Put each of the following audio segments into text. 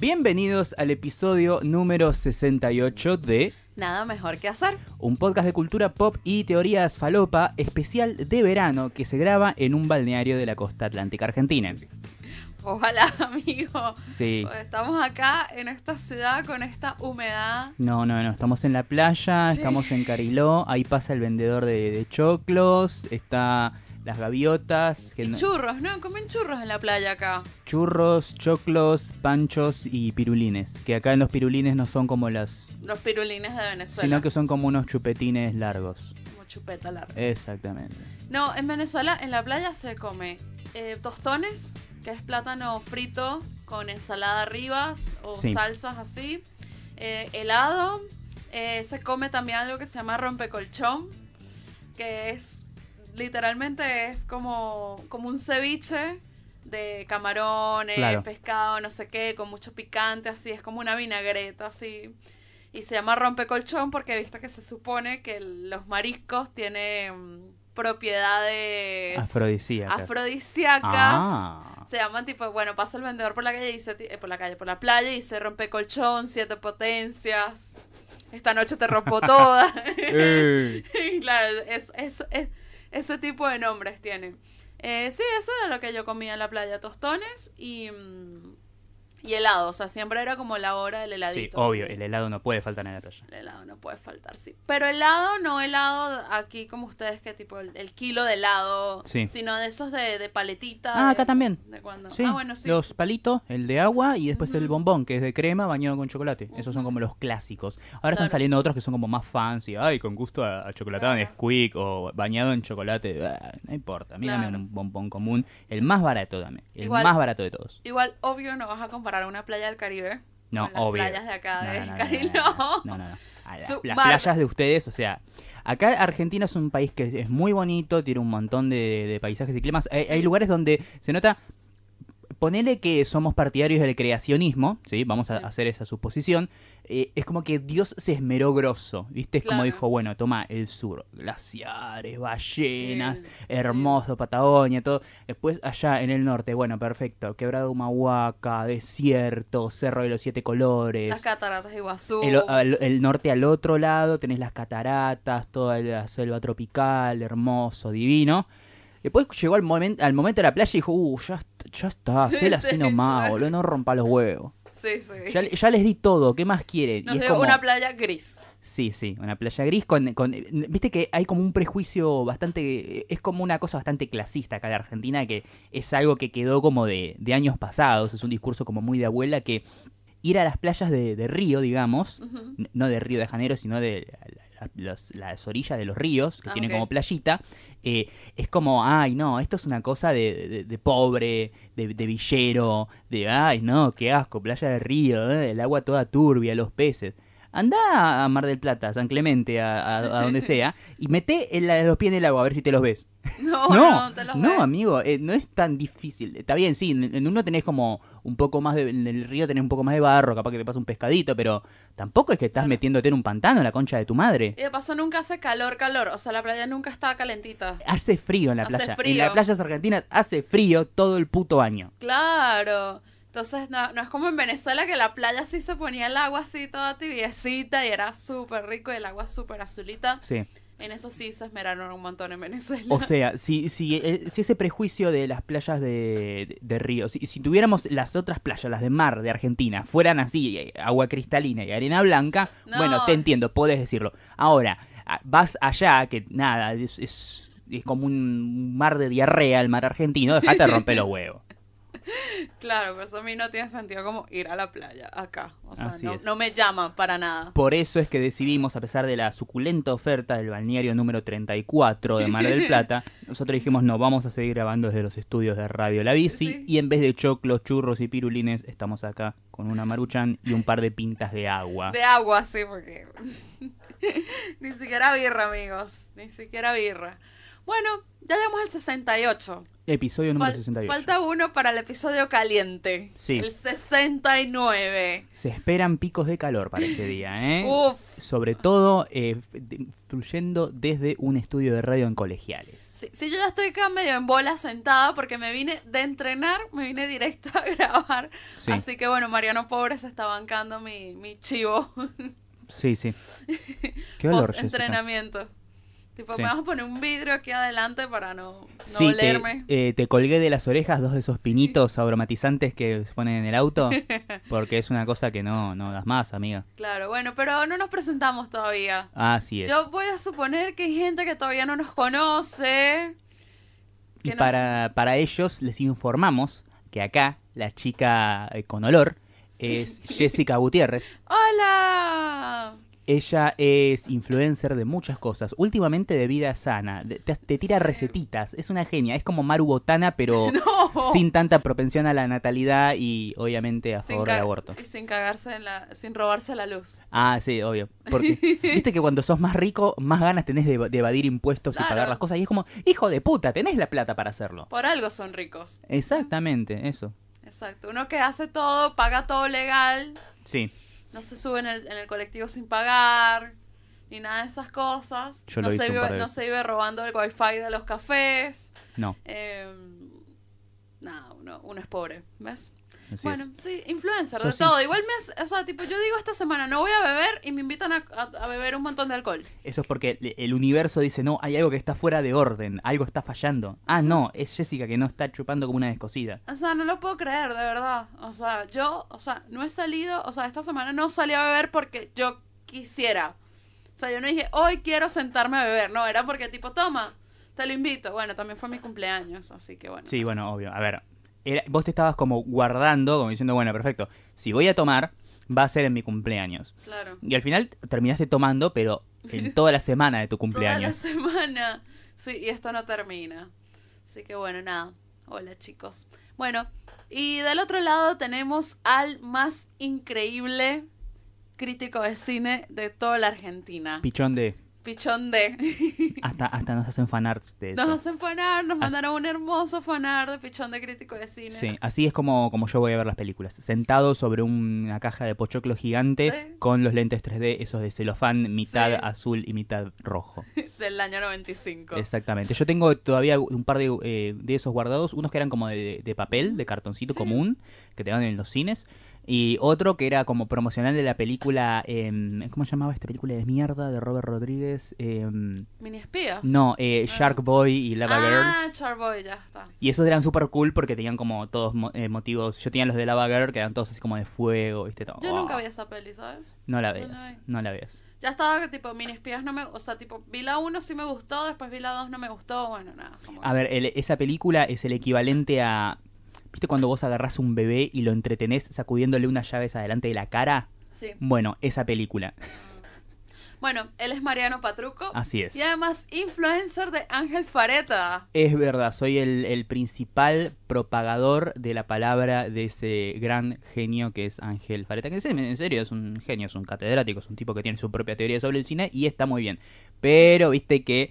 Bienvenidos al episodio número 68 de Nada mejor que hacer. un podcast de cultura pop y teorías falopa especial de verano que se graba en un balneario de la costa atlántica argentina. Ojalá, amigo. Sí. Estamos acá en esta ciudad con esta humedad. No, no, no, estamos en la playa, Sí. estamos en Cariló, ahí pasa el vendedor de, de choclos, está las gaviotas, que Y no- churros, ¿no? Comen churros en la playa acá. churros, choclos, panchos y pirulines, que acá en los pirulines no son como las, Los pirulines de Venezuela. sino que son como unos chupetines largos. Como chupeta larga. Exactamente. No, en Venezuela, en la playa se come eh, tostones, que es plátano frito con ensalada arriba o Sí. salsas así. eh, helado. eh, se come también algo que se llama rompecolchón, que es literalmente es como, como un ceviche de camarones, Claro. pescado, no sé qué, con mucho picante, así, es como una vinagreta, así. Y se llama rompecolchón porque viste que se supone que los mariscos tienen propiedades Afrodisíacas. afrodisíacas. Ah. Se llaman tipo, bueno, pasa el vendedor por la calle y dice, eh, por la calle, por la playa y dice rompe colchón, siete potencias. Esta noche te rompo toda. Claro, es, es- es- ese tipo de nombres tienen. Eh, sí, eso era lo que yo comía en la playa, tostones y, mm, y helado. O sea, siempre era como la hora del Sí, heladito. obvio, el helado no puede faltar en la playa. El helado no puede faltar, sí. Pero helado, no helado aquí como ustedes, que tipo el, el kilo de helado, Sí. sino de esos de, de paletita. Ah, de- acá también. ¿De cuándo? Sí, Ah, bueno, sí. los palitos, el de agua y después el bombón, que es de crema bañado con chocolate. Esos son como los clásicos. Ahora están saliendo otros que son como más fancy. Ay, con gusto a, a chocolatado en. Squeak o bañado en chocolate. Ah, no importa, a mí dame Claro. un bombón común. El más barato dame. El Igual- más barato de todos. Igual, obvio, no vas a comparar una playa del Caribe No, con las obvio. playas de acá de no, no, no, no, las playas de ustedes, o sea, acá Argentina es un país que es muy bonito, tiene un montón de, de paisajes y climas. Hay, Sí. hay lugares donde se nota, ponele que somos partidarios del creacionismo, ¿sí? Vamos a hacer esa suposición. eh, es como que Dios se esmeró grosso, ¿viste? Es como dijo, bueno, toma el sur, glaciares, ballenas, sí. hermoso, Patagonia, todo. Después allá en el norte, bueno, perfecto, Quebrada de Humahuaca, desierto, Cerro de los Siete Colores. Las cataratas de Iguazú. El, al- el norte al otro lado tenés las cataratas, toda la selva tropical, hermoso, divino. Después llegó al, momento al momento de la playa y dijo, uh, ya, ya está, así sí, nomás, ya. boludo, no rompa los huevos. Sí, sí. Ya, ya les di todo, ¿qué más quieren? Nos y es como, una playa gris. sí, sí, una playa gris con, con- Viste que hay como un prejuicio bastante... Es como una cosa bastante clasista acá en Argentina, que es algo que quedó como de, de años pasados, es un discurso como muy de abuela, que ir a las playas de, de Río, digamos, no de Río de Janeiro, sino de las orillas de los ríos, que Ah, tienen como playita, eh, es como, ay, no, esto es una cosa de, de- de pobre, de, de villero, de, ay, no, qué asco, playa de río, eh, el agua toda turbia, los peces. Anda a Mar del Plata, a San Clemente, a, a- a donde sea, y mete el- los pies en el agua a ver si te los ves. No, No, no, te los no, ves. amigo, eh, no es tan difícil. Está bien, sí, en, en uno tenés como un poco más de, en el río tenés un poco más de barro, capaz que te pasa un pescadito, pero tampoco es que estás Claro. metiéndote en un pantano, la concha de tu madre. Y de paso nunca hace calor, calor. O sea, la playa nunca está calentita. Hace frío en la Hace playa. En frío. las playas argentinas hace frío todo el puto año. Claro. Entonces, no, no es como en Venezuela que la playa sí se ponía el agua así toda tibiecita y era súper rico y el agua súper azulita. Sí. En eso sí se esmeraron un montón en Venezuela. O sea, si, si, eh, si ese prejuicio de las playas de, de, de río, si, si tuviéramos las otras playas, las de mar de Argentina, fueran así, eh, agua cristalina y arena blanca, No. bueno, te entiendo, podés decirlo. Ahora, vas allá, que nada, es, es, es como un mar de diarrea el mar argentino, dejate de romper los huevos. Claro, por eso a mí no tiene sentido como ir a la playa acá. O sea, no, me llama para nada. Por eso es que decidimos, a pesar de la suculenta oferta del balneario número 34 de Mar del Plata, nosotros dijimos no, vamos a seguir grabando desde los estudios de Radio La Bici Sí. y en vez de choclos, churros y pirulines, estamos acá con una maruchan y un par de pintas de agua. De agua, sí, porque. Ni siquiera birra, amigos. Ni siquiera birra. Bueno, ya llegamos al 68. Episodio número Fal- 68. Falta uno para el episodio caliente. Sí. El 69. Se esperan picos de calor para ese día, ¿eh? Uf. Sobre todo eh, fluyendo desde un estudio de radio en colegiales. Sí, sí, yo ya estoy acá medio en bola sentada porque me vine de entrenar, me vine directo a grabar. Sí. Así que bueno, Mariano Pobre se está bancando mi, mi chivo Sí, sí. Qué olor, entrenamiento. Tipo, Sí. me vas a poner un vidrio aquí adelante para no, no Sí, te, olerme. eh, te colgué de las orejas dos de esos pinitos aromatizantes que se ponen en el auto, porque es una cosa que no, no das más, amiga. Claro, bueno, pero no nos presentamos todavía. Así es. Yo voy a suponer que hay gente que todavía no nos conoce. y nos- para, para ellos les informamos que acá la chica eh, con olor es Jessica Gutiérrez. ¡Hola! Ella es influencer de muchas cosas, últimamente de vida sana, te, te tira Sí. recetitas, es una genia, es como Maru Botana, pero No. sin tanta propensión a la natalidad y obviamente a Sin favor del aborto. Y sin cagarse en la, sin robarse la luz. Ah, sí, obvio. Porque viste que cuando sos más rico, más ganas tenés de, de evadir impuestos y pagar las cosas. Y es como, hijo de puta, tenés la plata para hacerlo. Por algo son ricos. Exactamente, eso. Exacto. Uno que hace todo, paga todo legal, Sí, no se sube en el, en el colectivo sin pagar, ni nada de esas cosas. Yo no, lo se vive, no se vive robando el wifi de los cafés. no. Eh, nada, uno, uno es pobre, ¿ves? Así bueno, es. sí, influencer, de todo. Igual me, hace- o sea, tipo, yo digo esta semana no voy a beber y me invitan a, a- a beber un montón de alcohol. Eso es porque el- el universo dice, no, hay algo que está fuera de orden, algo está fallando. Ah, Sí. no, es Jessica que no está chupando como una descosida. O sea, no lo puedo creer, de verdad. O sea, yo, o sea, no he salido, o sea, esta semana no salí a beber porque yo quisiera. O sea, yo no dije, hoy quiero sentarme a beber. No, era porque tipo, toma, te lo invito. Bueno, también fue mi cumpleaños, así que bueno. Sí, bueno, obvio. A ver, era- vos te estabas como guardando, como diciendo, bueno, perfecto, si voy a tomar, va a ser en mi cumpleaños. Claro. Y al final terminaste tomando, pero en toda la semana de tu Toda la cumpleaños. semana. Sí, y esto no termina. Así que bueno, nada. Hola chicos. Bueno, y del otro lado tenemos al más increíble crítico de cine de toda la Argentina. Pichón de... Pichón de. Hasta, hasta nos hacen fanarts de eso. Nos hacen fanar, nos mandaron un hermoso fanar de Pichón de crítico de cine. Sí, así es como, como yo voy a ver las películas. Sentado sobre una caja de pochoclo gigante Sí. con los lentes 3D, esos de celofán, mitad Sí. azul y mitad rojo. Del año 95. Exactamente. Yo tengo todavía un par de, eh, de esos guardados. Unos que eran como de, de papel, de cartoncito común, que te dan en los cines. Y otro que era como promocional de la película. em, ¿Cómo se llamaba esta película de mierda de Robert Rodríguez? Em, Mini espías. no, eh, Ah. Shark Boy y Lava Girl. Ah, Charboy, ya está. Y esos eran súper cool porque tenían como todos eh, motivos. Yo tenía los de Lava Girl que eran todos así como de fuego, ¿viste? Todo. Yo nunca vi esa peli, ¿sabes? No la no veas, la vi. no la veas. Ya estaba que tipo mini espías no me, o sea, tipo vi la 1 sí me gustó, después vi la 2 no me gustó, bueno, nada. como- A ver, el- esa película es el equivalente a. ¿Viste cuando vos agarrás un bebé y lo entretenés sacudiéndole unas llaves adelante de la cara? Sí. Bueno, esa película. Bueno, él es Mariano Patruco Así es. y además influencer de Ángel Fareta. Es verdad, soy el, el principal propagador de la palabra de ese gran genio que es Ángel Fareta. Que en serio es un genio, es un catedrático, es un tipo que tiene su propia teoría sobre el cine y está muy bien. Pero viste que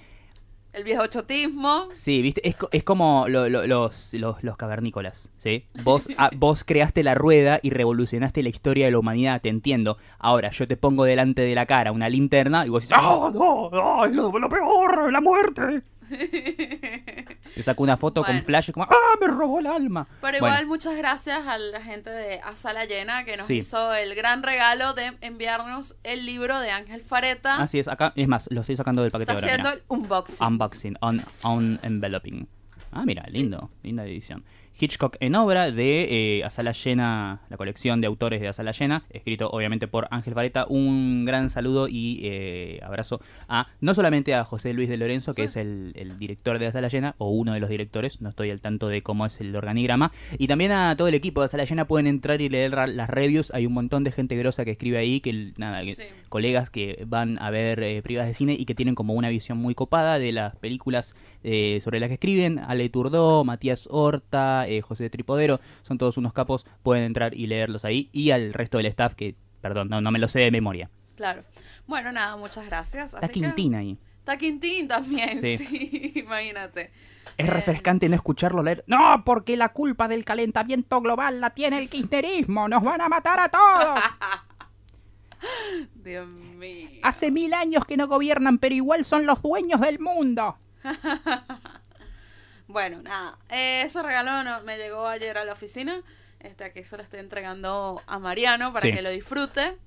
El viejo chotismo. Sí, viste, es, es como lo- lo- los, los, los cavernícolas, ¿sí? Vos, ah, vos creaste la rueda y revolucionaste la historia de la humanidad, te entiendo. Ahora, yo te pongo delante de la cara una linterna y vos decís, ¡Ah, no, no, es lo, lo peor, la muerte! Te saco una foto Bueno. con flash y como, ¡ah, me robó el alma! Pero Bueno, igual muchas gracias a la gente de A Sala Llena que nos Sí. hizo el gran regalo de enviarnos el libro de Ángel Fareta. así es, acá, es más, lo estoy sacando del paquete Está ahora, haciendo mirá. el unboxing. Unboxing, on, on enveloping. Ah, mira, Sí. lindo, linda edición. Hitchcock en obra de eh, A Sala Llena, la colección de autores de A Sala Llena, escrito obviamente por Ángel Vareta. Un gran saludo y eh, abrazo a no solamente a José Luis de Lorenzo, que Sí. es el, el director de A Sala Llena, o uno de los directores, no estoy al tanto de cómo es el organigrama, y también a todo el equipo de A Sala Llena. Pueden entrar y leer las reviews. Hay un montón de gente grosa que escribe ahí, que nada, que- colegas que van a ver eh, privadas de cine y que tienen como una visión muy copada de las películas eh, sobre las que escriben. Ale Turdó, Matías Horta, eh, José Tripodero, son todos unos capos, pueden entrar y leerlos ahí. Y al resto del staff que, perdón, no, no me lo sé de memoria. Claro. Bueno, nada, muchas gracias. Está Así que Quintín ahí. Está Quintín también, Sí. sí, imagínate. Es Eh. refrescante no escucharlo leer. No, porque la culpa del calentamiento global la tiene el kirchnerismo. Nos van a matar a todos. Dios mío. Hace mil años que no gobiernan, pero igual son los dueños del mundo. Bueno, nada, ese regalo no- me llegó ayer a la oficina. Este, aquí se lo estoy entregando a Mariano para Sí. que lo disfrute.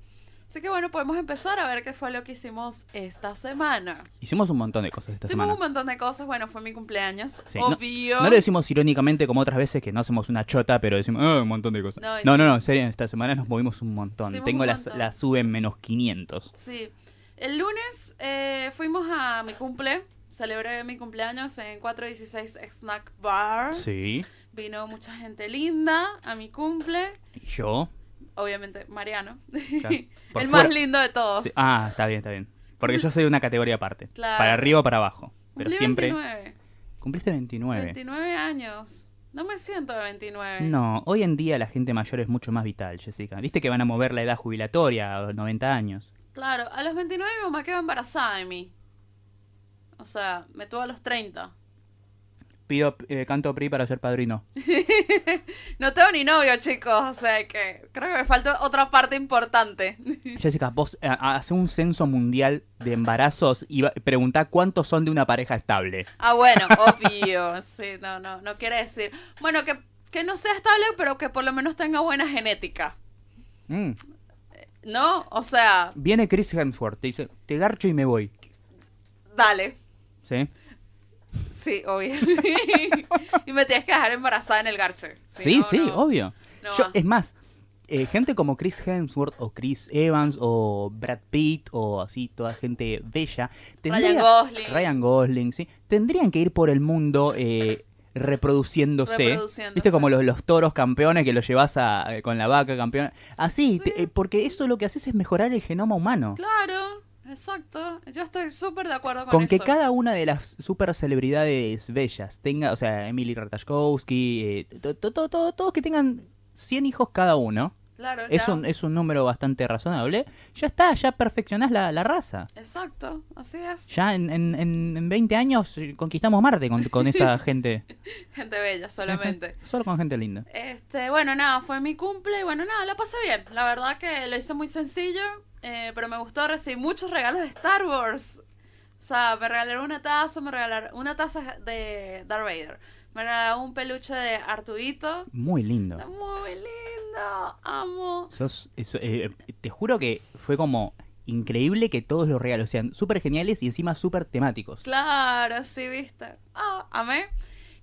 Así que bueno, podemos empezar a ver qué fue lo que hicimos esta semana. Hicimos un montón de cosas esta Hicimos semana. un montón de cosas. Bueno, fue mi cumpleaños. Sí, no- obvio. No lo decimos irónicamente como otras veces que no hacemos una chota, pero decimos "Ah, un montón de cosas. No, No, no, no, en serio, esta semana nos movimos un montón. Hicimos Tengo un la, montón. la sube en menos 500. Sí. El lunes eh, fuimos a mi cumple. Celebré mi cumpleaños en 416 Snack Bar. Sí. Vino mucha gente linda a mi cumple. Y yo. Obviamente, Mariano. Claro. El más lindo de todos. Sí, Ah, está bien, está bien. Porque yo soy de una categoría aparte. Claro. Para arriba o para abajo. Pero Cumplí siempre. 29. Cumpliste 29. 29 años. No me siento de 29. No, hoy en día la gente mayor es mucho más vital, Jessica. Viste que van a mover la edad jubilatoria a los 90 años. Claro, a los 29 mi mamá quedó embarazada de mí. O sea, me tuvo a los 30. Pido eh, canto PRI para ser padrino. No tengo ni novio, chicos. O sea que creo que me falta otra parte importante. Jessica, vos eh, hace un censo mundial de embarazos y preguntá cuántos son de una pareja estable. Ah, bueno, obvio. Sí, no, no, no quiere decir. Bueno, que, que no sea estable, pero que por lo menos tenga buena genética. Mm. ¿No? O sea, Viene Chris Hemsworth, te dice, te garcho y me voy. dale. ¿Sí? Sí, obvio. y me tienes que dejar embarazada en el garche. Si Sí, no, sí, no. obvio. no Yo- va. es más, eh, gente como Chris Hemsworth o Chris Evans o Brad Pitt o así, toda gente bella. Ryan Gosling. Ryan Gosling, sí. Tendrían que ir por el mundo eh, reproduciéndose. Reproduciéndose. Viste como los, los toros campeones que los llevas a, eh, con la vaca campeona. Así, Sí. eh, porque eso lo que haces es mejorar el genoma humano. Claro, exacto. Yo estoy súper de acuerdo con, Con que eso. cada una de las super celebridades bellas tenga, o sea, Emily Ratajkowski, eh, to- to- to- to- todos que tengan 100 hijos cada uno, Claro, es ya. un, es un número bastante razonable, ya está, ya perfeccionás la, la raza. Exacto, así es. Ya en, en, en- en 20 años conquistamos Marte con, con esa gente. Gente bella solamente. Sí, Solo con gente linda. Este, bueno, nada, fue mi cumple y bueno, nada, la pasé bien. La verdad que lo hice muy sencillo, eh, pero me gustó recibir muchos regalos de Star Wars. O sea, me regalaron una taza, me regalaron una taza de Darth Vader. Me regalaron un peluche de Artudito. Muy lindo. Muy lindo, amo. Sos- eso, eh, te juro que fue como increíble que todos los regalos sean súper geniales y encima súper temáticos. Claro, sí, viste. Ah, amé.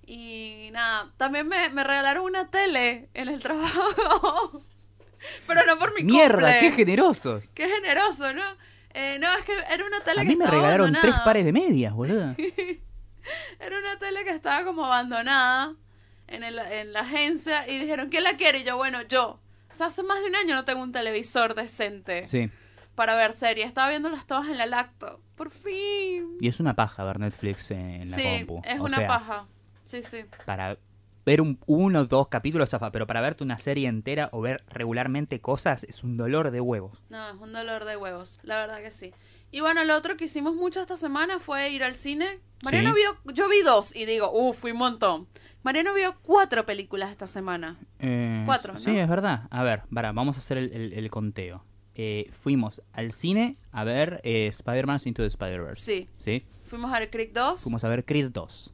Y nada, también me, me regalaron una tele en el trabajo. Pero no por mi ¡Mierda! cumple. ¡Qué generosos! Qué generoso, ¿no? Eh, no, es que era una tele A que mí me estaba regalaron abandonada. tres pares de medias, boludo. Era una tele que estaba como abandonada en, el- en la agencia y dijeron, ¿quién la quiere? Y yo, bueno, yo. O sea, hace más de un año no tengo un televisor decente Sí. para ver series. Estaba viéndolas todas en la lacto. Por fin. Y es una paja ver Netflix en la sí, compu. es O una sea, paja. Sí, sí. Para ver un, uno o dos capítulos, zafa, pero para verte una serie entera o ver regularmente cosas es un dolor de huevos. No, es un dolor de huevos, la verdad que sí. Y bueno, lo otro que hicimos mucho esta semana fue ir al cine. Mariano Sí. vio, yo vi dos y digo, uff, fui un montón. Mariano vio cuatro películas esta semana. Eh, Cuatro, Sí, ¿no? es verdad. A ver, para, vamos a hacer el, el- el conteo. Eh, fuimos al cine a ver eh, Spider-Man Into the Spider-Verse. Sí. ¿Sí? Fuimos a ver Creek 2. Fuimos a ver Creed 2.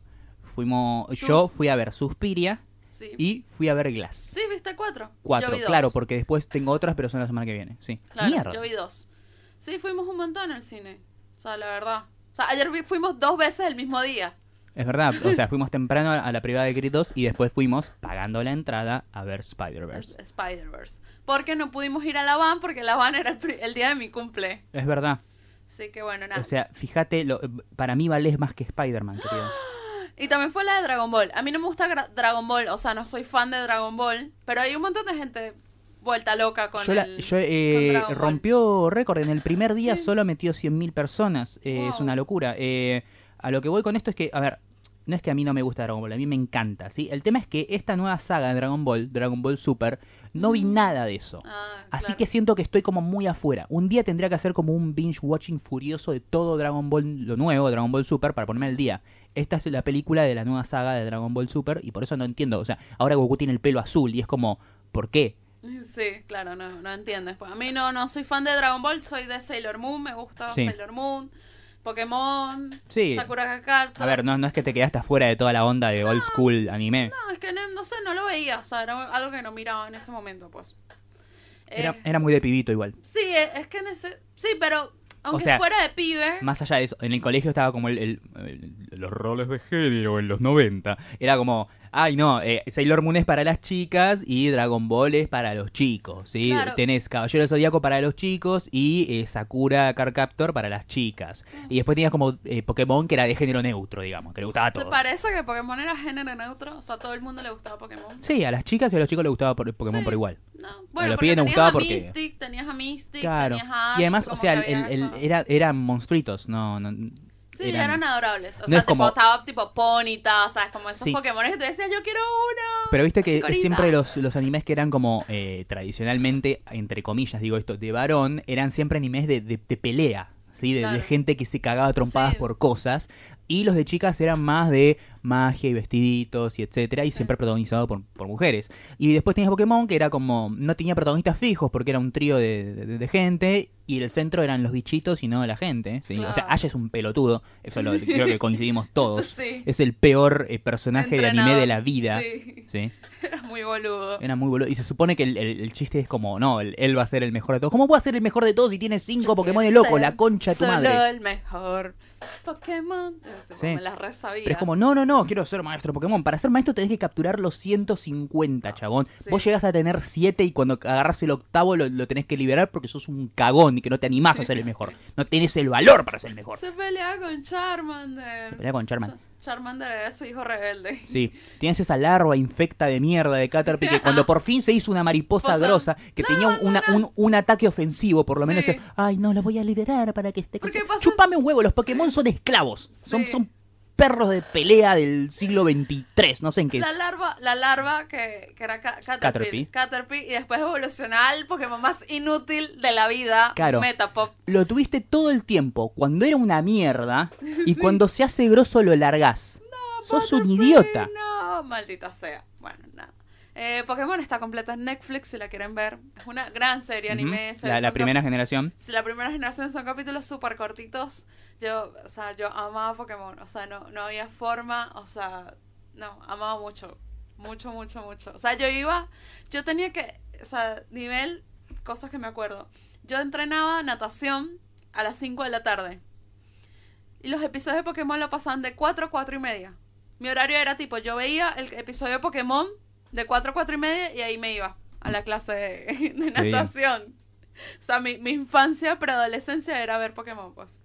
Fuimos, Tú- yo fui a ver Suspiria Sí. y fui a ver Glass. Sí, viste cuatro. Cuatro, Yo vi dos. claro, porque después tengo otras, pero son la semana que viene. Sí. Claro, Mierda. yo vi dos. Sí, fuimos un montón al cine. O sea, la verdad. O sea, ayer fuimos dos veces el mismo día. Es verdad, o sea, fuimos temprano a la privada de Creed 2 y después fuimos pagando la entrada a ver Spider-Verse. Spider-Verse. Porque no pudimos ir a la van porque la van era el, el día de mi cumple. Es verdad. Así que bueno, nada. O sea, fíjate, lo- para mí valés más que Spider-Man, querido. Y también fue la de Dragon Ball. A mí no me gusta Dragon Ball, o sea, no soy fan de Dragon Ball, pero hay un montón de gente vuelta loca con Yo, la- el yo, eh, rompió récord. En el primer día Sí. solo metió 100.000 personas. Eh, Es una locura. Eh, a lo que voy con esto es que, a ver, no es que a mí no me gusta Dragon Ball, a mí me encanta, ¿sí? El tema es que esta nueva saga de Dragon Ball, Dragon Ball Super, no vi nada de eso. Ah, Así claro. que siento que estoy como muy afuera. Un día tendría que hacer como un binge watching furioso de todo Dragon Ball, lo nuevo, Dragon Ball Super, para ponerme al día. Esta es la película de la nueva saga de Dragon Ball Super y por eso no entiendo. O sea, ahora Goku tiene el pelo azul y es como, ¿por qué? Sí, claro, no, no entiendes. Pues a mí no, no soy fan de Dragon Ball, soy de Sailor Moon, me gusta Sí. Sailor Moon, Pokémon, Sí. Sakura Carter. A ver, no, no es que te quedaste afuera de toda la onda de old school anime. No, es que no, no sé, no lo veía, o sea, era algo que no miraba en ese momento, pues. Era, Eh, era muy de pibito igual. Sí, es es que en ese... Sí, pero aunque sea, fuera de pibe... Más allá de eso, en el colegio estaba como el, el- el- los roles de género en los 90. Era como, ay no, eh, Sailor Moon es para las chicas y Dragon Ball es para los chicos, ¿sí? Claro. Tenés Caballero Zodíaco para los chicos y eh, Sakura Card Captor para las chicas. Y después tenías como eh, Pokémon que era de género neutro, digamos, que le gustaba a ¿Te todos. parece que Pokémon era género neutro? O sea, a todo el mundo le gustaba Pokémon. Sí, a las chicas y a los chicos les gustaba por- Pokémon Sí. por igual. No, bueno, los porque tenías gustaba a porque- Mystic, tenías a Mystic, Claro. tenías a Ash, Y además, o sea, el, el- era, eran monstruitos, no, no Sí, eran, adorables. O no sea, tipo, como- estaba tipo Ponyta, ¿sabes? Como esos Sí. Pokémon que tú decías, yo quiero uno. Pero viste que siempre los, los animes que eran como eh, tradicionalmente, entre comillas, digo esto, de varón, eran siempre animes de, de- de pelea, ¿sí? De, gente que se cagaba trompadas Sí. por cosas. Y los de chicas eran más de magia y vestiditos y etcétera, y Sí. siempre protagonizado por, por mujeres. Y después tenías Pokémon, que era como, no tenía protagonistas fijos porque era un trío de, de- de gente, y el centro eran los bichitos y no la gente. ¿sí? O sea. Ash es un pelotudo, eso lo, creo que coincidimos todos. Sí. Es el peor eh, personaje de anime de la vida. Sí, muy boludo. Era muy boludo. Y se supone que el, el- el chiste es como, no, él, él va a ser el mejor de todos. ¿Cómo puede ser el mejor de todos si tiene cinco Pokémon de loco? La concha de tu Solo madre. el mejor Pokémon. Tipo, Sí. Me las resabía. Pero es como, no, no, no, quiero ser maestro Pokémon. Para ser maestro tenés que capturar los 150, chabón. Sí. Vos llegás a tener 7 y cuando agarras el octavo lo, lo tenés que liberar porque sos un cagón y que no te animás a ser el mejor. No tenés el valor para ser el mejor. Se peleaba con Charmander. Se pelea con Charman. O sea, Charmander era su hijo rebelde. Sí, tienes esa larva infecta de mierda de Caterpie que cuando por fin se hizo una mariposa Posa. grosa que No, tenía no una- un, un ataque ofensivo, por lo menos Sí. decía, ay no, lo voy a liberar para que esté... Chupame un huevo, los Pokémon son esclavos, son, son perros de pelea del siglo XXIII, no sé en qué... La larva, la larva que, que era Ca- Caterpie. Caterpie, Caterpie, y después evolucionó al Pokémon más inútil de la vida, Claro. Metapop. Lo tuviste todo el tiempo, cuando era una mierda, y cuando se hace grosso lo largás. Sos un idiota. No, maldita sea. Bueno. Eh, Pokémon está completa en Netflix si la quieren ver. Es una gran serie anime. Ujú. se- La, la primera generación. la primera generación son capítulos súper cortitos. Yo, o sea, yo amaba Pokémon. O sea, no, no había forma. O sea, no, amaba mucho. Mucho, mucho, mucho. O sea, yo iba. Yo tenía que. O sea, nivel. Cosas que me acuerdo. Yo entrenaba natación a las 5 de la tarde. Y los episodios de Pokémon lo pasaban de 4 a 4 y media. Mi horario era tipo, yo veía el episodio de Pokémon de 4 a 4 y media y ahí me iba a la clase de, natación. O sea, mi, mi infancia, preadolescencia era ver Pokémon, pues.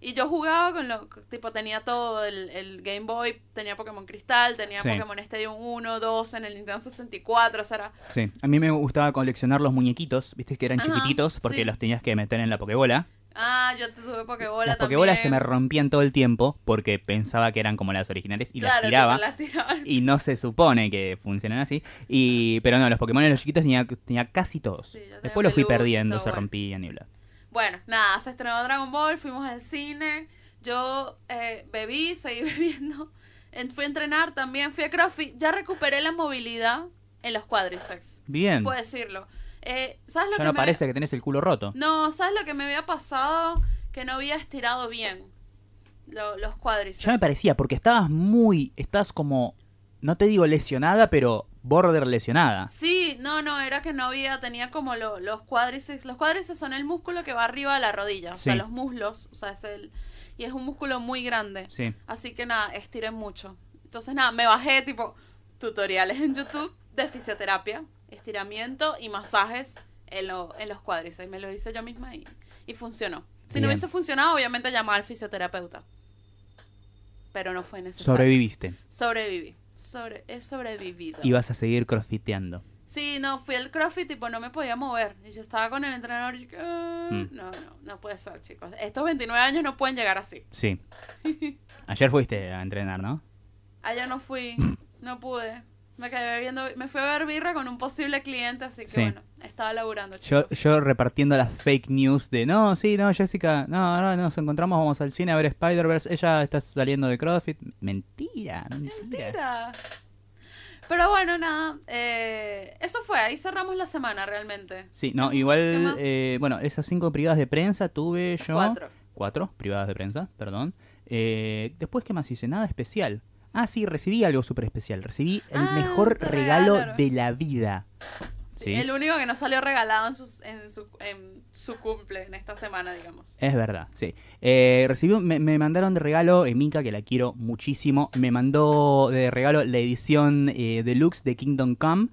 Y yo jugaba con lo, tipo, tenía todo, el, el Game Boy, tenía Pokémon Cristal, tenía Sí. Pokémon Stadium 1, 2 en el Nintendo 64, o sea, era... Sí, a mí me gustaba coleccionar los muñequitos, viste que eran Ajá, chiquititos porque sí. los tenías que meter en la Pokébola. Ah, yo tuve Pokébola Las. Pokébolas se me rompían todo el tiempo porque pensaba que eran como las originales y Claro, las tiraba. las tiraba. Y no se supone que funcionan así. Y, pero no, los Pokémon de los chiquitos tenía, tenía casi todos. Sí, tenía Después los fui perdiendo, se bueno. rompían y bla. Bueno, nada, se estrenó Dragon Ball, fuimos al cine, yo eh, bebí, seguí bebiendo, en- fui a entrenar también, fui a CrossFit, ya recuperé la movilidad en los cuádriceps, Bien. puedo decirlo. Eh, ¿Sabes lo Ya que no me... parece que tenés el culo roto. No, ¿sabes lo que me había pasado? Que no había estirado bien lo- los cuádriceps. Ya me parecía, porque estabas muy. Estás como. No te digo lesionada, pero border lesionada. Sí, no, no, era que no había, tenía como lo- los cuádriceps. Los cuádriceps son el músculo que va arriba de la rodilla, o sea, los muslos, o sea, es el... Y es un músculo muy grande. Sí. Así que nada, estiré mucho. Entonces nada, me bajé tipo tutoriales en YouTube de fisioterapia, estiramiento y masajes en, lo- en los cuádriceps. Me lo hice yo misma y, y funcionó. Si no hubiese funcionado, obviamente llamaba al fisioterapeuta. Pero no fue necesario. Sobreviviste. Sobreviví. Sobre, he sobrevivido. Y vas a seguir crossfiteando. Sí, no, fui al CrossFit, tipo, no me podía mover. Y yo estaba con el entrenador y ah, Mm. no, no, no puede ser, chicos. Estos 29 años no pueden llegar así. Sí. Ayer fuiste a entrenar, ¿no? Allá no fui, no pude. Me quedé bebiendo, me fui a ver birra con un posible cliente, así que Sí. bueno, estaba laburando, Yo, chicos. yo repartiendo las fake news de no, sí, no, Jessica, no, ahora nos encontramos, vamos al cine a ver Spider-Verse, ella está saliendo de CrossFit. Mentira, mentira. Mentira. Pero bueno, nada, eh, eso fue, ahí cerramos la semana realmente. Sí, no, ¿Qué igual, eh, bueno, esas cinco privadas de prensa tuve yo. Cuatro. Cuatro privadas de prensa, perdón. Eh, después, ¿qué más hice? Nada especial. Ah, sí, recibí algo súper especial. Recibí el Ah, mejor regalo de la vida. Sí, Sí. El único que no salió regalado en, sus, en, su, en su cumple, en esta semana, digamos. Es verdad, sí. Eh, recibí, un- me, me mandaron de regalo, Emika, que la quiero muchísimo, me mandó de regalo la edición eh, deluxe de Kingdom Come,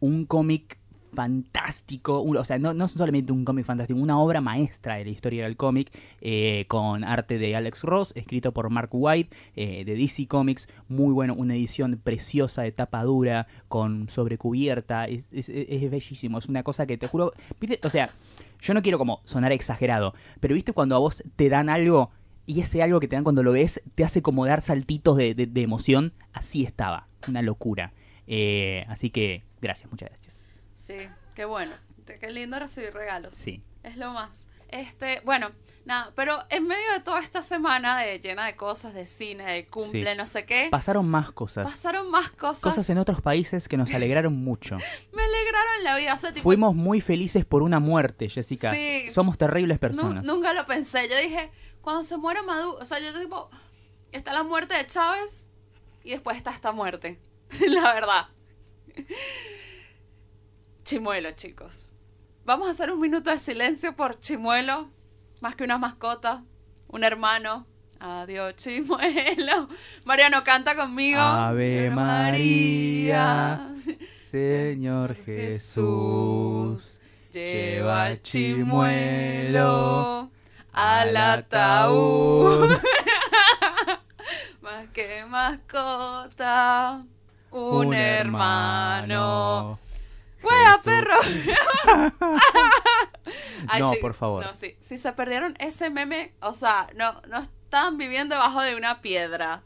un cómic fantástico, o sea, no, no solamente un cómic fantástico, una obra maestra de la historia del cómic, eh, con arte de Alex Ross, escrito por Mark White, eh, de DC Comics, muy bueno, una edición preciosa de tapa dura, con sobrecubierta, es, bellísimo, es una cosa que te juro, ¿viste? o sea, yo no quiero como sonar exagerado, pero viste cuando a vos te dan algo y ese algo que te dan cuando lo ves te hace como dar saltitos de emoción, así estaba, una locura. Eh, así que gracias, muchas gracias. Sí, qué bueno. Qué lindo recibir regalos. Sí. Es lo más. Este, bueno, nada, pero en medio de toda esta semana de, llena de cosas, de cine, de cumple, Sí. no sé qué, Pasaron más cosas. pasaron más cosas. Cosas en otros países que nos alegraron mucho. Me alegraron la vida. O sea, tipo, Fuimos muy felices por una muerte, Jessica. Sí. Somos terribles nu- personas. nunca lo pensé. Yo dije, cuando se muera Maduro, o sea, yo tipo, está la muerte de Chávez y después está esta muerte. la verdad. Chimuelo, chicos. Vamos a hacer un minuto de silencio por Chimuelo, más que una mascota, un hermano. Adiós, Chimuelo. Mariano, canta conmigo. Ave María, Señor Jesús, lleva al chimuelo al ataúd. Más que mascota, un, hermano. ¡Hueva, perro! Ay, No, por favor. No, sí. Si se perdieron ese meme, o sea, no, no están viviendo debajo de una piedra.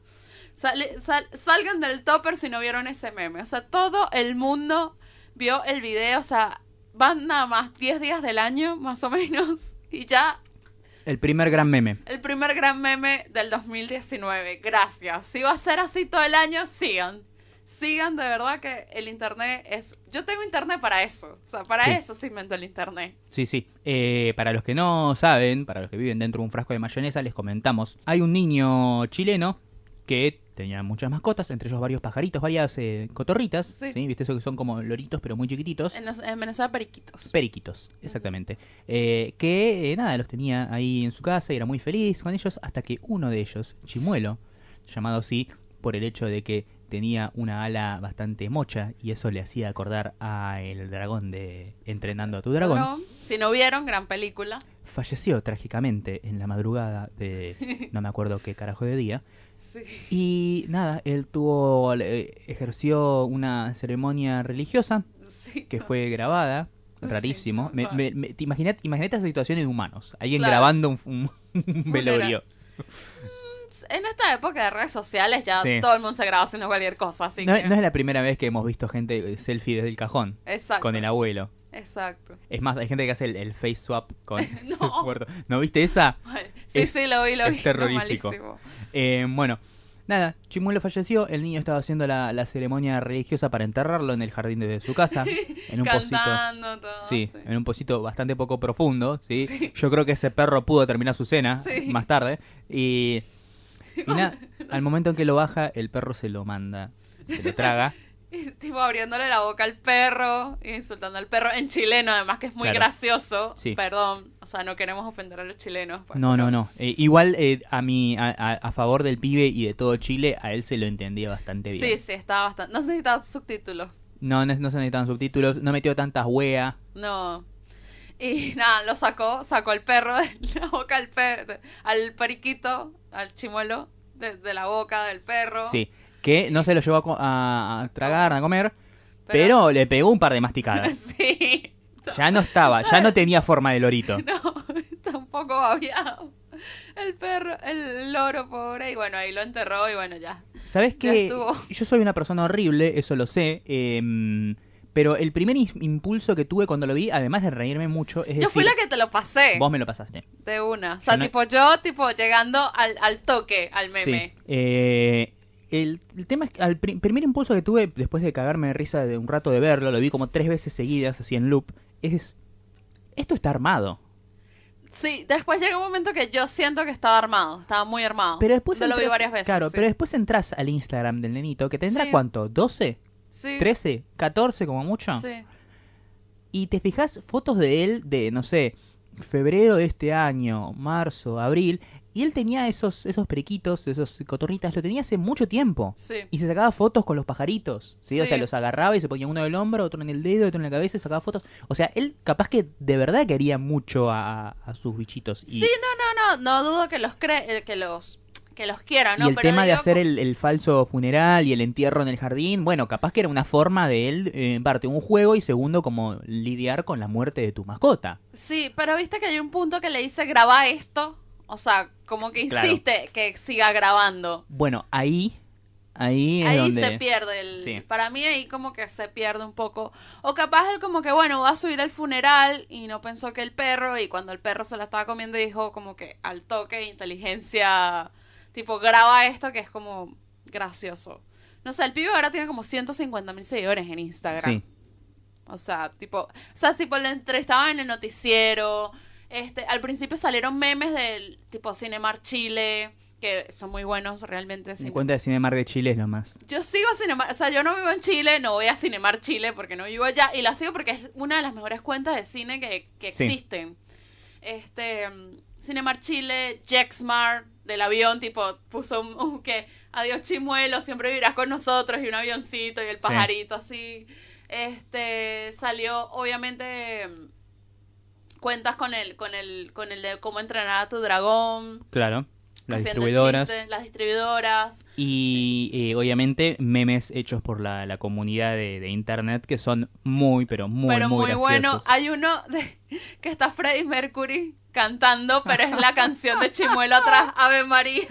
Sal- salgan del topper si no vieron ese meme. O sea, todo el mundo vio el video. O sea, van nada más 10 días del año, más o menos. Y ya El primer gran meme. el primer gran meme del 2019. Gracias. Si va a ser así todo el año, sigan. Sigan, de verdad que el internet es... Yo tengo internet para eso. O sea, para Sí. eso se inventó el internet. Sí, sí. Eh, para los que no saben, para los que viven dentro de un frasco de mayonesa, les comentamos. Hay un niño chileno que tenía muchas mascotas, entre ellos varios pajaritos, varias eh, cotorritas. Sí. Sí. ¿Viste eso que son como loritos, pero muy chiquititos? En, los- en Venezuela, periquitos. Periquitos, exactamente. Eh, que nada, los tenía ahí en su casa y era muy feliz con ellos hasta que uno de ellos, Chimuelo, llamado así por el hecho de que tenía una ala bastante mocha y eso le hacía acordar a el dragón de Entrenando a tu dragón. Si no vieron, gran película. falleció trágicamente en la madrugada de no me acuerdo qué carajo de día. Sí. Y nada, él tuvo, ejerció una ceremonia religiosa Sí. que fue grabada. Sí, Rarísimo. Me, normal. me, me- esa situación en humanos. Alguien Claro. grabando un, un- un velorio. En esta época de redes sociales ya Sí. todo el mundo se graba haciendo cualquier cosa, así No, que... no es la primera vez que hemos visto gente eh, selfie desde el cajón Exacto. con el abuelo. Exacto. Es más, hay gente que hace el, el face swap con No. ¿No viste esa? Sí, Es- sí, lo vi, lo es vi. no, terrorífico. Eh, bueno, nada, Chimuelo falleció. El niño estaba haciendo la, la ceremonia religiosa para enterrarlo en el jardín de su casa. En un pocito. Todo. Sí, sí. en un pocito bastante poco profundo, ¿sí? Sí. Yo creo que ese perro pudo terminar su cena Sí. más tarde. Y, y nada, al momento en que lo baja, el perro se lo manda, se lo traga. Tipo abriéndole la boca al perro, insultando al perro en chileno, además que es muy Claro. gracioso. Sí. Perdón, o sea, no queremos ofender a los chilenos. pues, No, no, no. Eh, igual eh, a, mi, a, a- favor del pibe y de todo Chile, a él se lo entendía bastante bien. Sí, sí, estaba bastante. No necesitaba subtítulos. No, no, no se necesitaban subtítulos, no metió tantas weas. No. Y nada, lo sacó, sacó el perro de la boca al per al periquito, al chimuelo, de, de la boca del perro. Sí, que no se lo llevó a, co- a- a tragar, a comer, Pero le pegó un par de masticadas. sí. Ya no estaba, ya no tenía forma de lorito. No, está un poco babiado. El perro, el loro pobre, y bueno, ahí lo enterró y bueno, ya. ¿Sabes Ya qué? estuvo. Yo soy una persona horrible, eso lo sé. em, pero el primer impulso que tuve cuando lo vi, además de reírme mucho, es Yo fui la que te lo pasé vos me lo pasaste. de una. O sea, no- tipo yo, tipo llegando al, al toque, al Sí. meme. Eh, el, el tema es que al pri- primer impulso que tuve después de cagarme de risa de un rato de verlo, lo vi como tres veces seguidas, así en loop, es... Esto está armado. Sí, después llega un momento que yo siento que estaba armado, estaba muy armado. Pero después Yo lo vi varias veces. Claro, sí. pero después entras al Instagram del nenito, que tendrá Sí. cuánto, ¿12? Sí, ¿13? ¿14 como mucho? Sí. Y te fijas fotos de él de, no sé, febrero de este año, marzo, abril, y él tenía esos, esos prequitos, esos cotorritas, lo tenía hace mucho tiempo. Sí. Y se sacaba fotos con los pajaritos, ¿sí? O sea, los agarraba y se ponía uno en el hombro, otro en el dedo, otro en la cabeza y sacaba fotos. O sea, él capaz que de verdad quería mucho a, a sus bichitos. Y, Sí, no, no, no, no dudo que los cre eh, que los que los quieran, ¿no? y el Pero tema de hacer el, el falso funeral y el entierro en el jardín, bueno, capaz que era una forma de él, eh, en parte, un juego y segundo, como lidiar con la muerte de tu mascota. Sí, pero viste que hay un punto que le dice graba esto, o sea, como que Claro. insiste que siga grabando. Bueno, ahí, ahí es Ahí donde... se pierde el Sí. para mí ahí como que se pierde un poco o capaz él como que bueno va a subir al funeral y no pensó que el perro y cuando el perro se la estaba comiendo dijo como que al toque inteligencia tipo graba esto que es como gracioso no sé el pibe ahora tiene como 150 mil seguidores en Instagram Sí. o sea, tipo, o sea, tipo lo entrevistaban en el noticiero. Este, al principio salieron memes del tipo Cinemar Chile, que son muy buenos realmente. Mi cuenta de Cinemar de Chile es lo más. Yo sigo Cinemar, o sea, yo no vivo en Chile, no voy a Cinemar Chile porque no vivo allá y la sigo porque es una de las mejores cuentas de cine que, que Sí. existen. Este, mm, Cinemar Chile, Jexmar del avión, tipo, puso un, un que adiós chimuelo, siempre vivirás con nosotros y un avioncito y el pajarito así. Este, salió obviamente cuentas con el con el con el de cómo entrenar a tu dragón, Claro. Las distribuidoras. chistes, las distribuidoras. Y eh, obviamente memes hechos por la, la comunidad de, de internet que son muy, pero muy, pero muy, muy, bueno. Hay uno de, que está Freddie Mercury cantando, pero es la canción de Chimuelo atrás, Ave María.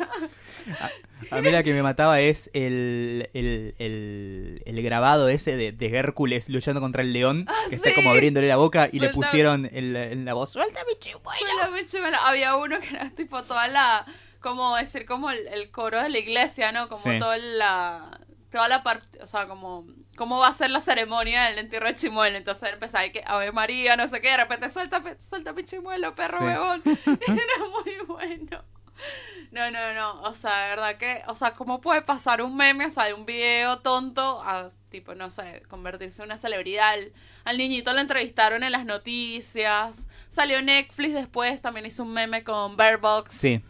A mí la que me mataba es el, el, el, el grabado ese de, de Hércules luchando contra el león, Ah, que está como abriéndole la boca y le Suelta- pusieron en la, en la voz, ¡suéltame chimuelo! Suéltame, Chimuelo. Había uno que era tipo toda la, como decir, como el, el coro de la iglesia, ¿no? Como Sí. toda la, toda la parte, o sea, como, cómo va a ser la ceremonia del entierro de Chimuelo. Entonces empezaba que Ave María, no sé qué, de repente suéltame, suéltame Chimuelo, perro Sí. huevón. Era muy bueno. No, no, no, o sea, de verdad que, o sea, ¿cómo puede pasar un meme, o sea, de un video tonto a, tipo, no sé, convertirse en una celebridad? Al, al niñito lo entrevistaron en las noticias, salió Netflix después, también hizo un meme con Bear Box. Sí,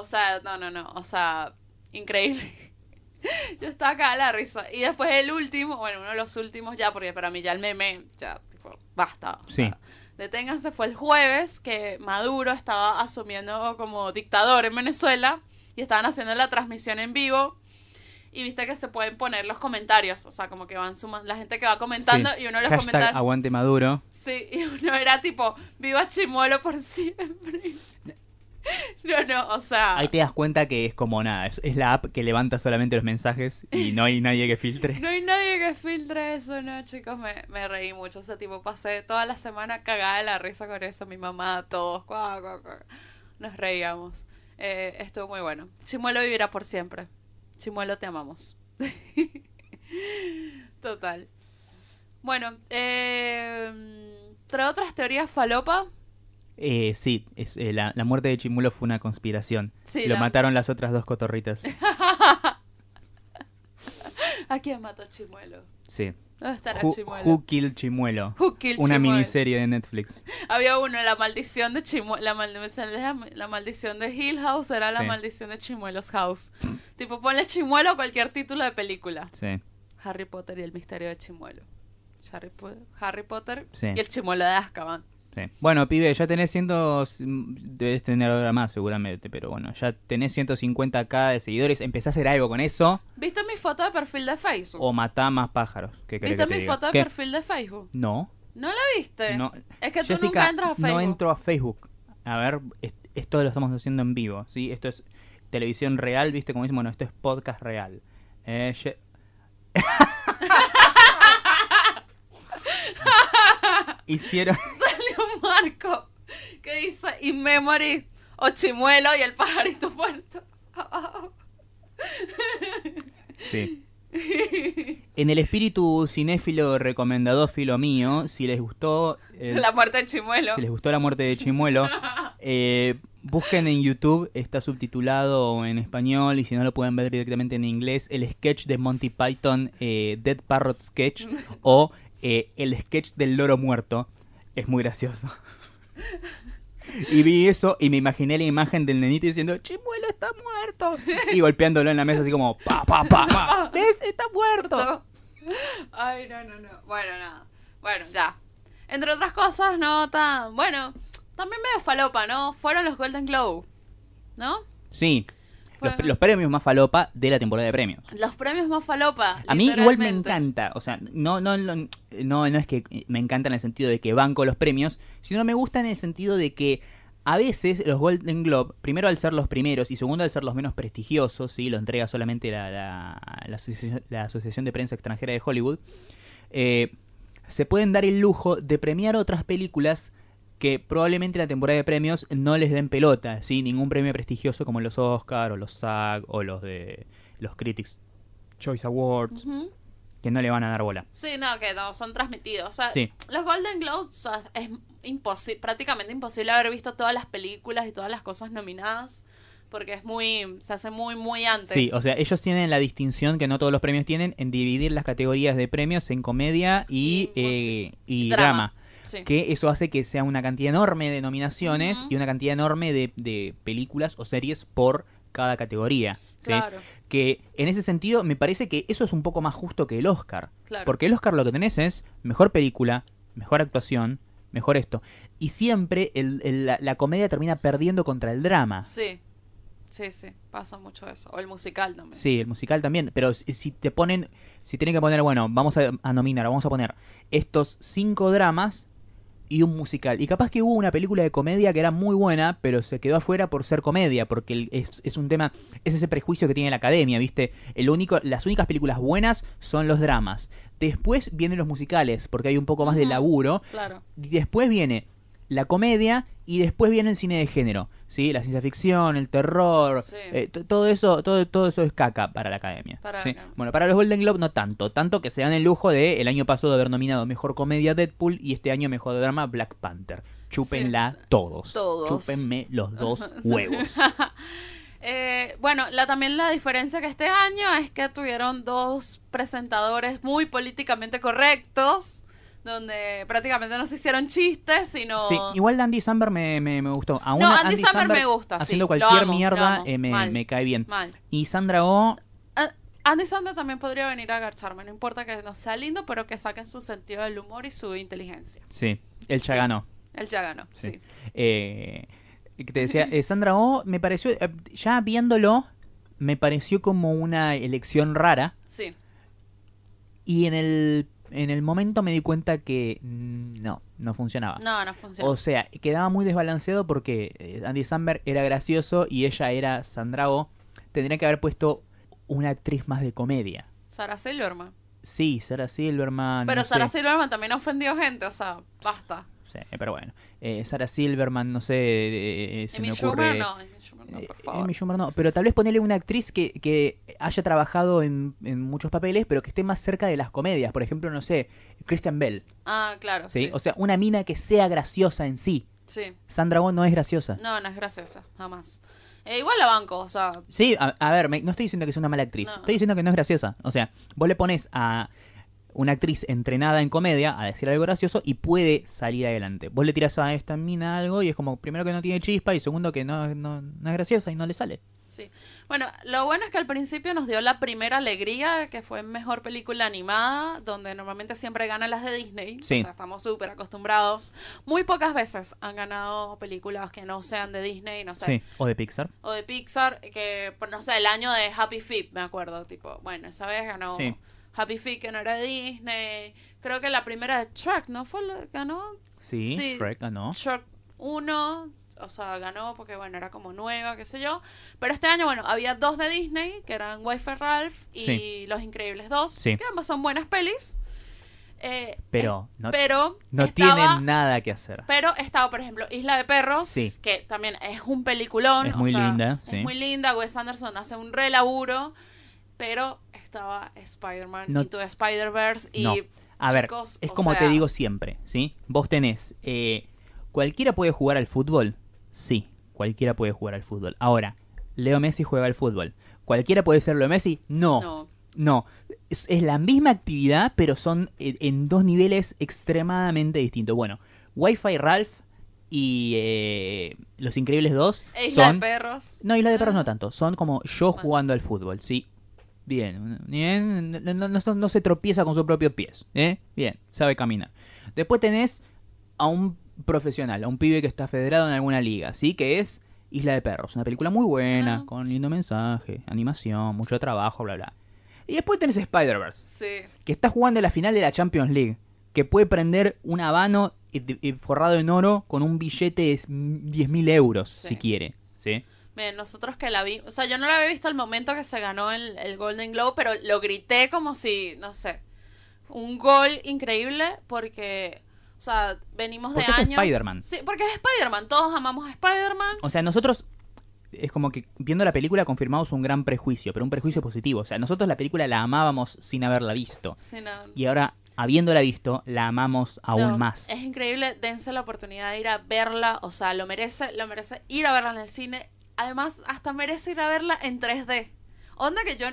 O sea, no, no, no, o sea, increíble. Yo estaba acá a la risa. Y después el último, bueno, uno de los últimos ya, porque para mí ya el meme, ya, tipo, basta. o Sí. sea, deténganse, fue el jueves que Maduro estaba asumiendo como dictador en Venezuela y estaban haciendo la transmisión en vivo. Y viste que se pueden poner los comentarios, o sea, como que van sumando, la gente que va comentando sí. y uno de los Hashtag comentarios. aguante Maduro. Sí, y uno era tipo, viva Chimuelo por siempre. No, no, o sea. Ahí te das cuenta que es como nada, es, es la app que levanta solamente los mensajes y no hay nadie que filtre. No hay nadie que filtre eso, no, chicos, me, me reí mucho. Ese tipo, pasé toda la semana cagada de la risa con eso. Mi mamá, todos, nos reíamos. Eh, estuvo muy bueno. Chimuelo vivirá por siempre. Chimuelo, te amamos. Total. Bueno, eh, entre otras teorías falopa. Eh, sí, es, eh, la, la muerte de Chimuelo fue una conspiración. Sí, Lo la- mataron las otras dos cotorritas. ¿A quién mató Chimuelo? Sí. ¿Dónde estará Who, Chimuelo? Who Killed Chimuelo? Who killed Una Chimuelo? miniserie de Netflix. Había uno, la maldición de Chimuelo, la, mal- la maldición de Hill House era la Sí. maldición de Chimuelos House. tipo, ponle Chimuelo a cualquier título de película. Sí. Harry Potter y el misterio de Chimuelo. Harry, Po- Harry Potter Sí. y el Chimuelo de Azkaban. Sí. Bueno, pibe, ya tenés cientos... Debes tener ahora más seguramente, pero bueno, ya tenés 150k de seguidores. Empezá a hacer algo con eso ¿Viste mi foto de perfil de Facebook? o matá más pájaros. ¿Qué querés ¿Viste que mi diga? foto de ¿Qué? perfil de Facebook? No, ¿No la viste? no. Es que tú nunca entras a Facebook. no entro a Facebook. A ver, es- esto lo estamos haciendo en vivo, ¿sí? Esto es televisión real, ¿viste? Como dicen, bueno, esto es podcast real. Eh, Ye- Hicieron... Marco que dice In Memory o Chimuelo y el pajarito muerto. Sí. En el espíritu cinéfilo recomendadófilo mío, si les gustó el- La muerte de Chimuelo. si les gustó la muerte de Chimuelo, eh, busquen en YouTube, está subtitulado en español y si no lo pueden ver directamente en inglés, el sketch de Monty Python, eh, Dead Parrot Sketch o eh, el sketch del loro muerto. Es muy gracioso. Y vi eso y me imaginé la imagen del nenito diciendo, Chimuelo está muerto. Y golpeándolo en la mesa así como, pa, pa, pa, pa. ¿Ves? Está muerto. Ay, no, no, no. Bueno, nada. Bueno, ya. Entre otras cosas, no tan. Bueno, también medio falopa, ¿no? Fueron los Golden Globe, ¿no? Sí. Los, premios más falopa de la temporada de premios. Los premios más falopa. A mí igual me encanta, o sea, no, no, no, no, no es que me encanta en el sentido de que banco los premios, sino me gusta en el sentido de que a veces los Golden Globe, primero al ser los primeros y segundo al ser los menos prestigiosos, ¿sí? lo entrega solamente la, la, la asociación, la Asociación de Prensa Extranjera de Hollywood, eh, se pueden dar el lujo de premiar otras películas que probablemente en la temporada de premios no les den pelota, ¿sí? ningún premio prestigioso como los Oscar o los SAG o los de los Critics Choice Awards que no le van a dar bola. Sí, no, que no, son transmitidos. O sea, Sí. los Golden Globes o sea, es imposi- prácticamente imposible haber visto todas las películas y todas las cosas nominadas. Porque es muy. Se hace muy, muy antes. Sí, o sea, ellos tienen la distinción que no todos los premios tienen en dividir las categorías de premios en comedia y, Y eh, y drama. drama. Sí. Que eso hace que sea una cantidad enorme de nominaciones y una cantidad enorme de, de películas o series por cada categoría. ¿sí? Claro, Que en ese sentido me parece que eso es un poco más justo que el Oscar. claro. Porque el Oscar lo que tenés es mejor película, mejor actuación, mejor esto. Y siempre el- el- la, la comedia termina perdiendo contra el drama. Sí. Sí, sí. Pasa mucho eso. O el musical también. Sí, el musical también. Pero si, si te ponen, si tienen que poner, bueno, vamos a, a nominar, vamos a poner estos cinco dramas y un musical. Y capaz que hubo una película de comedia que era muy buena, pero se quedó afuera por ser comedia, porque es, es un tema, es ese prejuicio que tiene la academia, ¿viste? El único, las únicas películas buenas son los dramas. Después vienen los musicales, porque hay un poco más de laburo. Claro. Y después viene la comedia y después viene el cine de género, ¿sí? La ciencia ficción, el terror, Sí. eh, todo eso, todo, todo eso es caca para la academia. Para ¿sí? Bueno, para los Golden Globe no tanto, tanto que se dan el lujo de el año pasado haber nominado mejor comedia Deadpool y este año mejor drama Black Panther. Chúpenla Sí. todos. Todos. Chúpenme los dos huevos. Eh, bueno, la, también la diferencia que este año es que tuvieron dos presentadores muy políticamente correctos, donde prácticamente no se hicieron chistes, sino... Sí, igual Andy Samberg me, me, me gustó. Aún No, a Andy Samberg me gusta, Haciendo cualquier amo, mierda eh, me, Mal. me cae bien. Mal. Y Sandra Oh, Ah, Andy Samberg también podría venir a agacharme, no importa que no sea lindo, pero que saquen su sentido del humor y su inteligencia. sí, él ya Sí. ganó. Él ya ganó, Sí. sí. Eh, te decía, eh, Sandra Oh me pareció, eh, ya viéndolo, me pareció como una elección rara. Sí, Y en el, en el momento me di cuenta que no, no funcionaba. no, no funciona. O sea, quedaba muy desbalanceado porque eh, Andy Samberg era gracioso y ella era Sandra Oh. Tendría que haber puesto una actriz más de comedia. Sarah Silverman. Sí, Sarah Silverman. Pero no sé. Sarah Silverman también ofendió gente, o sea, basta. Sí, pero bueno. Eh, Sarah Silverman, no sé, eh, eh, se Amy me ocurre... Schumer no, Amy Schumer no, Eh, por favor. Amy Schumer no, pero tal vez ponerle una actriz que, que haya trabajado en, en muchos papeles, pero que esté más cerca de las comedias. Por ejemplo, no sé, Christian Bell. Ah, claro, ¿sí? sí. O sea, una mina que sea graciosa en sí. Sí. Sandra Oh no es graciosa. No, no es graciosa, jamás. Eh, igual la banco, o sea, Sí, a, a ver, me- no estoy diciendo que sea una mala actriz. No. Estoy diciendo que no es graciosa. O sea, vos le pones a una actriz entrenada en comedia a decir algo gracioso y puede salir adelante. Vos le tiras a esta mina algo y es como, primero que no tiene chispa y segundo que no, no, no es graciosa y no le sale. Sí. Bueno, lo bueno es que al principio nos dio la primera alegría, que fue mejor película animada, donde normalmente siempre ganan las de Disney. Sí. O sea, estamos súper acostumbrados. Muy pocas veces han ganado películas que no sean de Disney, no sé. Sí, o de Pixar. O de Pixar, que, por, no sé, el año de Happy Feet, me acuerdo. Tipo, bueno, esa vez ganó Sí. Happy Feet, que no era de Disney. Creo que la primera de Shrek, ¿no fue la que ganó? Sí, Sí. Shrek ganó. Shrek 1, o sea, ganó porque, bueno, era como nueva, qué sé yo. Pero este año, bueno, había dos de Disney, que eran Wi-Fi Ralph y Sí. Los Increíbles 2, Sí. que ambas son buenas pelis. Eh, Pero no, pero no estaba, tienen nada que hacer. Pero estaba, por ejemplo, Isla de Perros, Sí. que también es un peliculón. Es o muy sea, linda, Es muy linda. Wes Anderson hace un re laburo. Pero estaba Spider-Man No- Into Spider-Verse. Y No. A ver, es como te digo siempre, ¿sí? Vos tenés, eh, ¿cualquiera puede jugar al fútbol? Sí, cualquiera puede jugar al fútbol. Ahora, Leo Messi juega al fútbol. ¿Cualquiera puede ser Leo Messi? No, no. No. Es, es la misma actividad, pero son en, en dos niveles extremadamente distintos. Bueno, Wi-Fi Ralph y eh, Los Increíbles 2 Isla son... de Perros. No, Isla de Perros Ah. no tanto. Son como yo Bueno. jugando al fútbol, sí. Bien, bien, no, no- no- se tropieza con sus propios pies, ¿eh? Bien, sabe caminar. Después tenés a un profesional, a un pibe que está federado en alguna liga, ¿sí? Que es Isla de Perros, una película muy buena, Ah. con lindo mensaje, animación, mucho trabajo, bla, bla. Y después tenés Spider-Verse, Sí. que está jugando la final de la Champions League, que puede prender un habano forrado en oro con un billete de 10.000 euros, Sí. si quiere, ¿sí? Miren, nosotros que la vi, o sea, yo no la había visto al momento que se ganó el, el Golden Globe, pero lo grité como si, no sé, un gol increíble porque, o sea, venimos de Porque años. Spider-Man. Sí, porque es Spider-Man, todos amamos a Spider-Man. O sea, nosotros es como que viendo la película confirmamos un gran prejuicio, pero un prejuicio positivo. O sea, nosotros la película la amábamos sin haberla visto. Sí, no, Y ahora, habiéndola visto, la amamos aún no, más. Es increíble, dense la oportunidad de ir a verla, o sea, lo merece, lo merece ir a verla en el cine. Además, hasta merece ir a verla en 3D. Onda que yo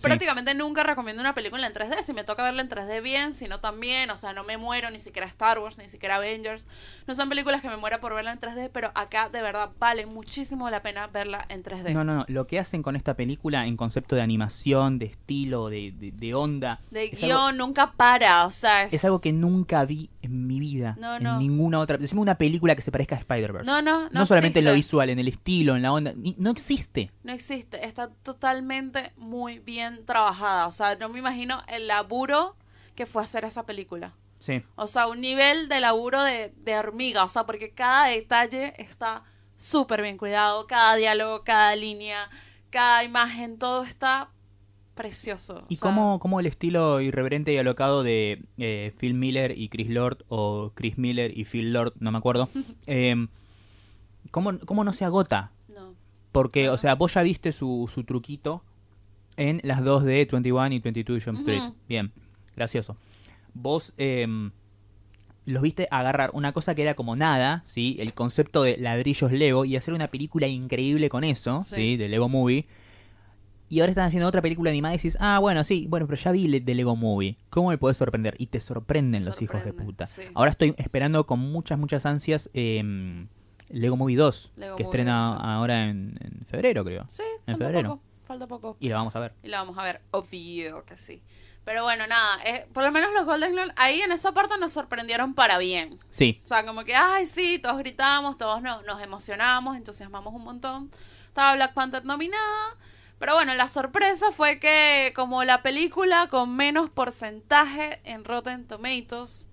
prácticamente nunca recomiendo una película en 3D. Si me toca verla en 3D bien, si no también. O sea, no me muero ni siquiera Star Wars, ni siquiera Avengers. No son películas que me muera por verla en 3D, pero acá de verdad vale muchísimo la pena verla en 3D. No, no, no. Lo que hacen con esta película en concepto de animación, de estilo, de, de- de onda, De guion algo, nunca para, o sea, es, es algo que nunca vi en mi vida. No, en no. ninguna otra. Decime una película que se parezca a Spider-Verse. No, no, no. No solamente en lo visual, en el estilo, en la onda. No existe. No existe, está totalmente muy bien trabajada. O sea, no me imagino el laburo que fue hacer esa película. Sí. O sea, un nivel de laburo de, de hormiga. O sea, porque cada detalle está súper bien cuidado. Cada diálogo, cada línea, cada imagen, todo está precioso. ¿Y o sea, cómo, cómo el estilo irreverente y alocado de eh, Phil Miller y Chris Lord, o Chris Miller y Phil Lord, no me acuerdo, eh, ¿cómo, cómo no se agota? No. Porque, o sea, vos ya viste su, su truquito en las dos de 21 y 22 Jump Street. Bien, gracioso. Vos eh, los viste agarrar una cosa que era como nada, ¿sí? El concepto de ladrillos Lego y hacer una película increíble con eso, Sí. ¿sí? De Lego Movie. Y ahora están haciendo otra película animada y dices, ah, bueno, sí, bueno, pero ya vi de Lego Movie. ¿Cómo me podés sorprender? Y te sorprenden los hijos de puta. sí. Ahora estoy esperando con muchas, muchas ansias eh, Lego Movie 2, Lego que Movie estrena 2, sí. ahora en, en febrero, creo. Sí, En febrero. poco. Falta poco. Y la vamos a ver. Y la vamos a ver, obvio que sí. Pero bueno, nada, eh, por lo menos los Golden Globe ahí en esa parte nos sorprendieron para bien. Sí, O sea, como que, ay, sí, todos gritamos, todos nos, nos emocionamos, entusiasmamos un montón. Estaba Black Panther nominada. Pero bueno, la sorpresa fue que como la película con menos porcentaje en Rotten Tomatoes,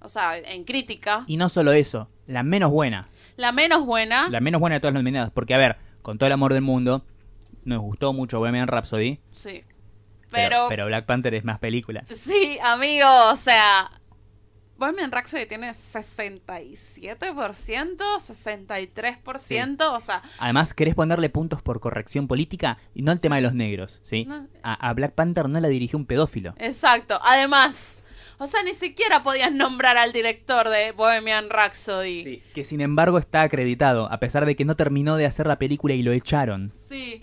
o sea, en crítica, y no solo eso, la menos buena. la menos buena, La menos buena de todas las nominadas. Porque, a ver, con todo el amor del mundo, nos gustó mucho Bohemian Rhapsody. sí. Pero, Pero, pero Black Panther es más película. sí, amigo, o sea, Bohemian Rhapsody tiene 67%, 63%, o sea, Además, querés ponerle puntos por corrección política y no al tema de los negros, ¿sí? No. A, a Black Panther no la dirigió un pedófilo. Exacto. Además, o sea, ni siquiera podías nombrar al director de Bohemian Rhapsody. Sí, que sin embargo está acreditado, a pesar de que no terminó de hacer la película y lo echaron. Sí,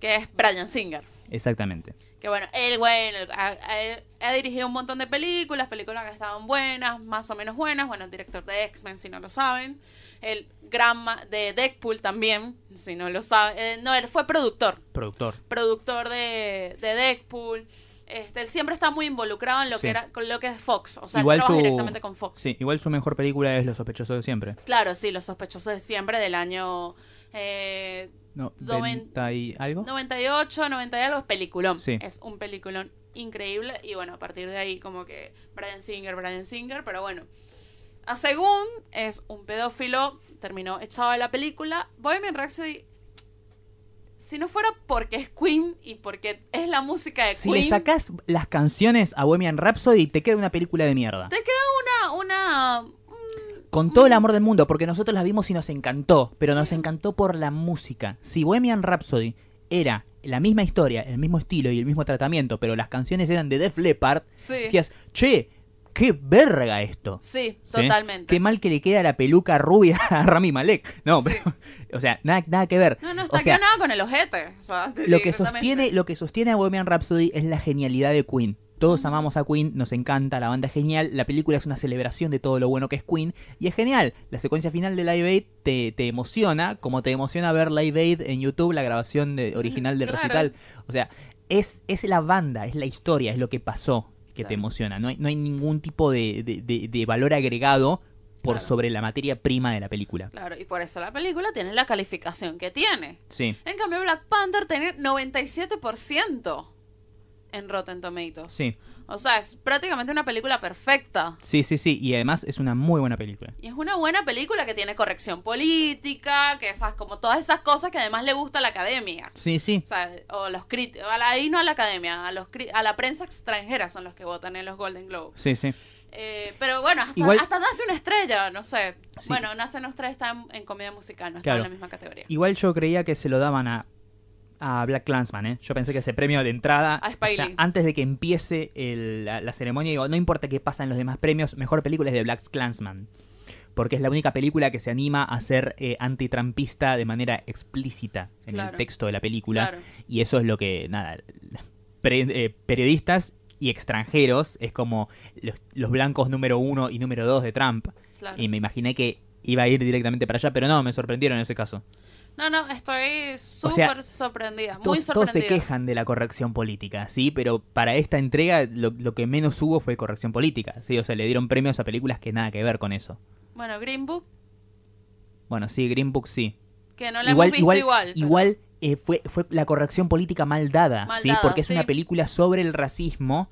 que es Brian Singer. exactamente. Que bueno, él, bueno, ha, ha- ha dirigido un montón de películas, películas que estaban buenas, más o menos buenas. Bueno, director de X-Men, si no lo saben. El gran de Deadpool también, si no lo saben. Eh, no, él fue productor. Productor. productor de, de Deadpool. Este, él siempre está muy involucrado en lo Sí. que era con lo que es Fox. O sea, Igual él trabaja su- directamente con Fox. Sí, igual su mejor película es Los sospechosos de siempre. Claro, sí, Los sospechosos de siempre del año eh, No, Noven- 90 y algo. 98, 90 y algo, es peliculón. Sí. Es un peliculón increíble. Y bueno, a partir de ahí, como que Brian Singer, Brian Singer, pero bueno. A según es un pedófilo, terminó echado de la película. Bohemian Rhapsody, si no fuera porque es Queen y porque es la música de Si Queen. le sacás las canciones a Bohemian Rhapsody, te queda una película de mierda. Te queda Con todo el amor del mundo, porque nosotros la vimos y nos encantó, pero nos encantó por la música. Si Bohemian Rhapsody era la misma historia, el mismo estilo y el mismo tratamiento, pero las canciones eran de Def Leppard, sí, decías, che, qué verga esto. sí, ¿Sí? totalmente. Qué mal que le queda la peluca rubia a Rami Malek. No, Sí. pero, o sea, nada, nada que ver. No, no O está sea, nada con el ojete. o sea, lo que sostiene, lo que sostiene a Bohemian Rhapsody es la genialidad de Queen. Todos amamos a Queen, nos encanta, la banda es genial, la película es una celebración de todo lo bueno que es Queen y es genial. La secuencia final de Live Aid te, te emociona, como te emociona ver Live Aid en YouTube, la grabación de- original del Claro. recital. O sea, es, es la banda, es la historia, es lo que pasó que te emociona. No hay, no hay ningún tipo de, de- de- de valor agregado por Claro. sobre la materia prima de la película. Claro, y por eso la película tiene la calificación que tiene. Sí, En cambio, Black Panther tiene 97% en Rotten Tomatoes. sí, O sea, es prácticamente una película perfecta. sí, sí, sí. Y además es una muy buena película. Y es una buena película que tiene corrección política, que esas, como todas esas cosas que además le gusta a la academia. Sí, sí. O sea, o los críticos, ahí no a la academia, a, los, a la prensa extranjera son los que votan en los Golden Globes. Sí, sí. Eh, pero bueno, hasta, Igual- hasta nace una estrella, no sé. Sí. Bueno, nace una estrella está en, en comedia musical, no está Claro. en la misma categoría. Igual yo creía que se lo daban a, a Black Clansman, ¿eh? Yo pensé que ese premio de entrada, A Spike o sea, Lee. antes de que empiece el- la, la ceremonia, digo, no importa qué pasa en los demás premios, mejor película es de Black Clansman. Porque es la única película que se anima a ser eh, antitrampista de manera explícita en Claro. el texto de la película. Claro. Y eso es lo que, nada, pre- eh, periodistas y extranjeros es como los, los blancos número uno y número dos de Trump. Claro. Y me imaginé que iba a ir directamente para allá, pero no, me sorprendieron en ese caso. No, no, estoy sea, súper sorprendida, muy Todos, todos se sorprendida. quejan de la corrección política, ¿sí? Pero para esta entrega lo, lo que menos hubo fue corrección política, ¿sí? O sea, le dieron premios a películas que nada que ver con eso. Bueno, Green Book, Bueno, sí, Green Book sí. que no la igual, hemos visto igual, igual. pero- igual, eh, fue, fue la corrección política mal dada, Mal ¿sí? dada, Porque es sí. una película sobre el racismo,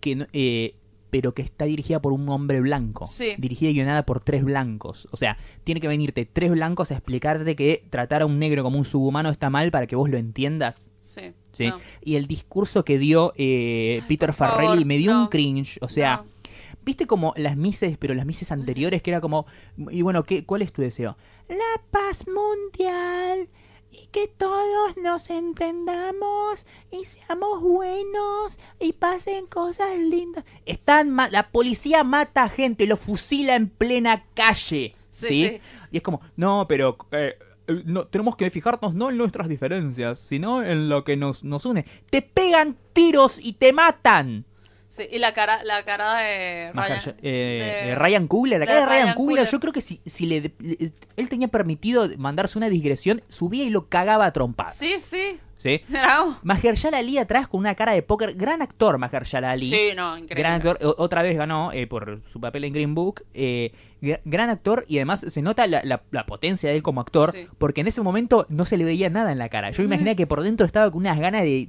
que eh, pero que está dirigida por un hombre blanco. Sí. Dirigida y guionada por tres blancos. O sea, tiene que venirte tres blancos a explicarte que tratar a un negro como un subhumano está mal para que vos lo entiendas. Sí. Sí. no, Y el discurso que dio eh, Peter favor, Farrelly me dio un cringe. O sea, no. viste como las mises, pero las mises anteriores que era como, y bueno, ¿qué, ¿cuál es tu deseo? La paz mundial y que todos nos entendamos y seamos buenos y pasen cosas lindas. Están la policía mata a gente, lo fusila en plena calle. Sí, Sí, sí. Y es como, no, pero eh, no, tenemos que fijarnos no en nuestras diferencias, sino en lo que nos, nos une. Te pegan tiros y te matan. Sí, y la cara, la cara de Ryan, Mahershala- eh, de- eh, Ryan Coogler, la cara de Ryan, Ryan Coogler, Coogler. yo creo que si, si le, le- él tenía permitido mandarse una digresión, subía y lo cagaba a trompadas. Sí, sí. ¿sí? Bravo. Mahershala Ali atrás con una cara de póker, gran actor Mahershala Ali. Sí, no, increíble. Gran actor, otra vez ganó eh, por su papel en Green Book. eh, gra- gran actor y además se nota la, la- la potencia de él como actor, Sí. porque en ese momento no se le veía nada en la cara. Yo imaginé que por dentro estaba con unas ganas de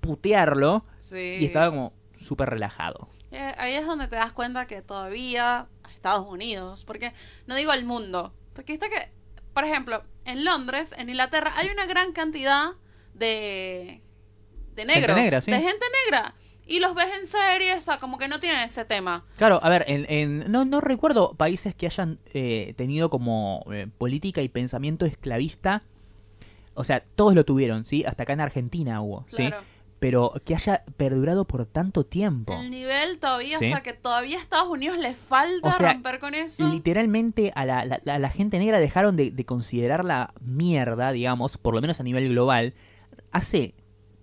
putearlo Sí. y estaba como súper relajado. Eh, ahí es donde te das cuenta que todavía Estados Unidos, porque no digo el mundo, porque está que, por ejemplo, en Londres, en Inglaterra, hay una gran cantidad de, de negros, negra, sí. de gente negra, y los ves en series, o sea, como que no tienen ese tema. Claro, a ver, en, en- no, no recuerdo países que hayan eh, tenido como eh, política y pensamiento esclavista. O sea, todos lo tuvieron, ¿sí? Hasta acá en Argentina hubo, ¿sí? Claro. Pero que haya perdurado por tanto tiempo. El nivel todavía, Sí. o sea, que todavía a Estados Unidos le falta O sea, romper con eso. Literalmente a la, la- la- la gente negra dejaron de, de considerarla mierda, digamos, por lo menos a nivel global, hace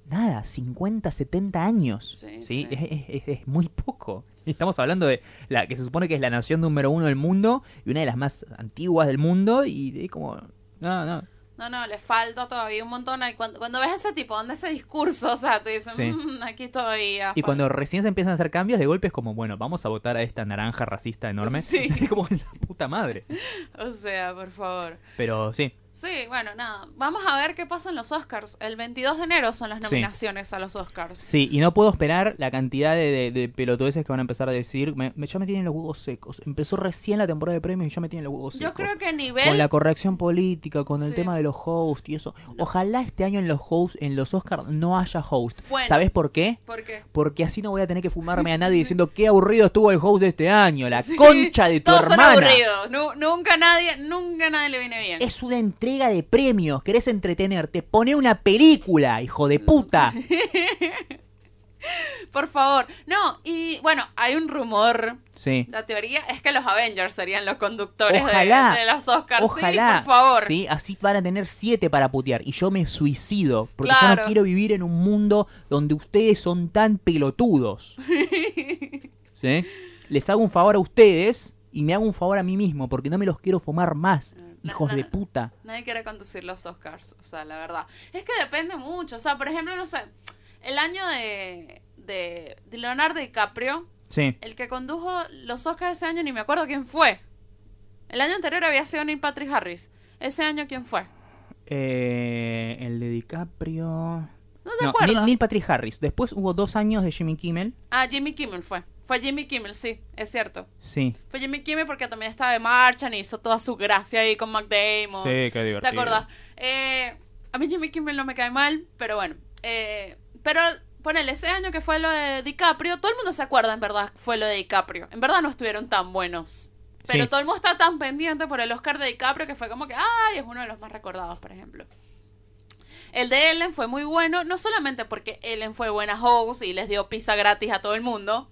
nada, 50, 70 años. Sí, Sí, sí. Es, es- es- es muy poco. Estamos hablando de la que se supone que es la nación número uno del mundo y una de las más antiguas del mundo y es como... No, no. No, no, le falta todavía un montón. Y cuando, cuando ves ese tipo, donde ese discurso, o sea, tú dices, Sí. "Mm, aquí todavía. Y falta". cuando recién se empiezan a hacer cambios, de golpe es como, bueno, vamos a votar a esta naranja racista enorme. Sí. Es como la puta madre. O sea, por favor. Pero sí, Sí, bueno, nada. Vamos a ver qué pasa en los Oscars. El 22 de enero son las Sí. nominaciones a los Oscars. sí, y no puedo esperar la cantidad de, de, de pelotudeces que van a empezar a decir. Me, me- ya me tienen los huevos secos. Empezó recién la temporada de premios y ya me tienen los huevos secos. Yo creo que a nivel... Con la corrección política, con el Sí. tema de los hosts y eso. Ojalá este año en los hosts, en los Oscars, no haya host. Bueno. ¿Sabes por qué? ¿Por qué? Porque así no voy a tener que fumarme a nadie diciendo qué aburrido estuvo el host de este año. La Sí, concha de tu Todos son hermana. aburridos. Nu- nunca nadie, nunca nadie le viene bien. Es una entrega de premios. ¿Querés entretenerte? Pone una película, hijo de puta. Por favor. No, y bueno, hay un rumor. Sí. La teoría es que los Avengers serían los conductores de- Ojalá. de, los Oscars. Ojalá. Sí, por favor. Sí, así van a tener siete para putear. Y yo me suicido. Porque yo Claro. no quiero vivir en un mundo donde ustedes son tan pelotudos. ¿Sí? Les hago un favor a ustedes y me hago un favor a mí mismo. Porque no me los quiero fumar más. Hijos na- de puta. Nadie quiere conducir los Oscars, o sea, la verdad. Es que depende mucho, o sea, por ejemplo, no sé, el año de, de, de Leonardo DiCaprio, Sí. el que condujo los Oscars ese año, ni me acuerdo quién fue. El año anterior había sido Neil Patrick Harris. Ese año, ¿quién fue? Eh, el de DiCaprio. No acuerdas. Neil, Neil Patrick Harris. Después hubo dos años de Jimmy Kimmel. Ah, Jimmy Kimmel fue. Fue Jimmy Kimmel, sí, es cierto. Sí. Fue Jimmy Kimmel porque también estaba de marcha y hizo toda su gracia ahí con Mac Damon. qué divertido. ¿Te acuerdas? Eh, a mí Jimmy Kimmel no me cae mal, pero bueno. Eh, pero ponele, ese año que fue lo de DiCaprio, todo el mundo se acuerda en verdad fue lo de DiCaprio. En verdad no estuvieron tan buenos. Pero Sí. todo el mundo está tan pendiente por el Oscar de DiCaprio que fue como que, ay, es uno de los más recordados, por ejemplo. El de Ellen fue muy bueno, no solamente porque Ellen fue buena host y les dio pizza gratis a todo el mundo,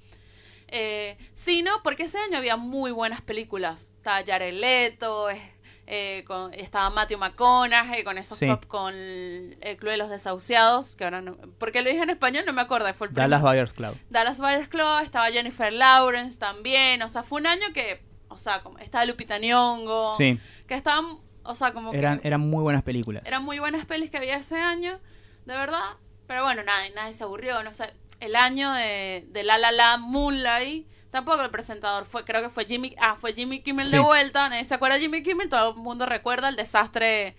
eh, sino porque ese año había muy buenas películas. Estaba Jared Leto, eh, eh, con- estaba Matthew McConaughey con esos Sí. pop- con el Club de los Desahuciados, que ahora no, porque lo dije en español no me acuerdo, fue el Dallas primer- Buyers Club. Dallas Buyers Club, estaba Jennifer Lawrence también, o sea, fue un año que, o sea, como estaba Lupita Nyong'o, Sí. que estaban, o sea, como que Eran, eran muy buenas películas. eran muy buenas pelis que había ese año, de verdad. Pero bueno, nadie, nadie se aburrió, no sé. El año de, de La La La Moonlight, tampoco el presentador fue, creo que fue Jimmy, ah, fue Jimmy Kimmel de vuelta, nadie se acuerda de Jimmy Kimmel, todo el mundo recuerda el desastre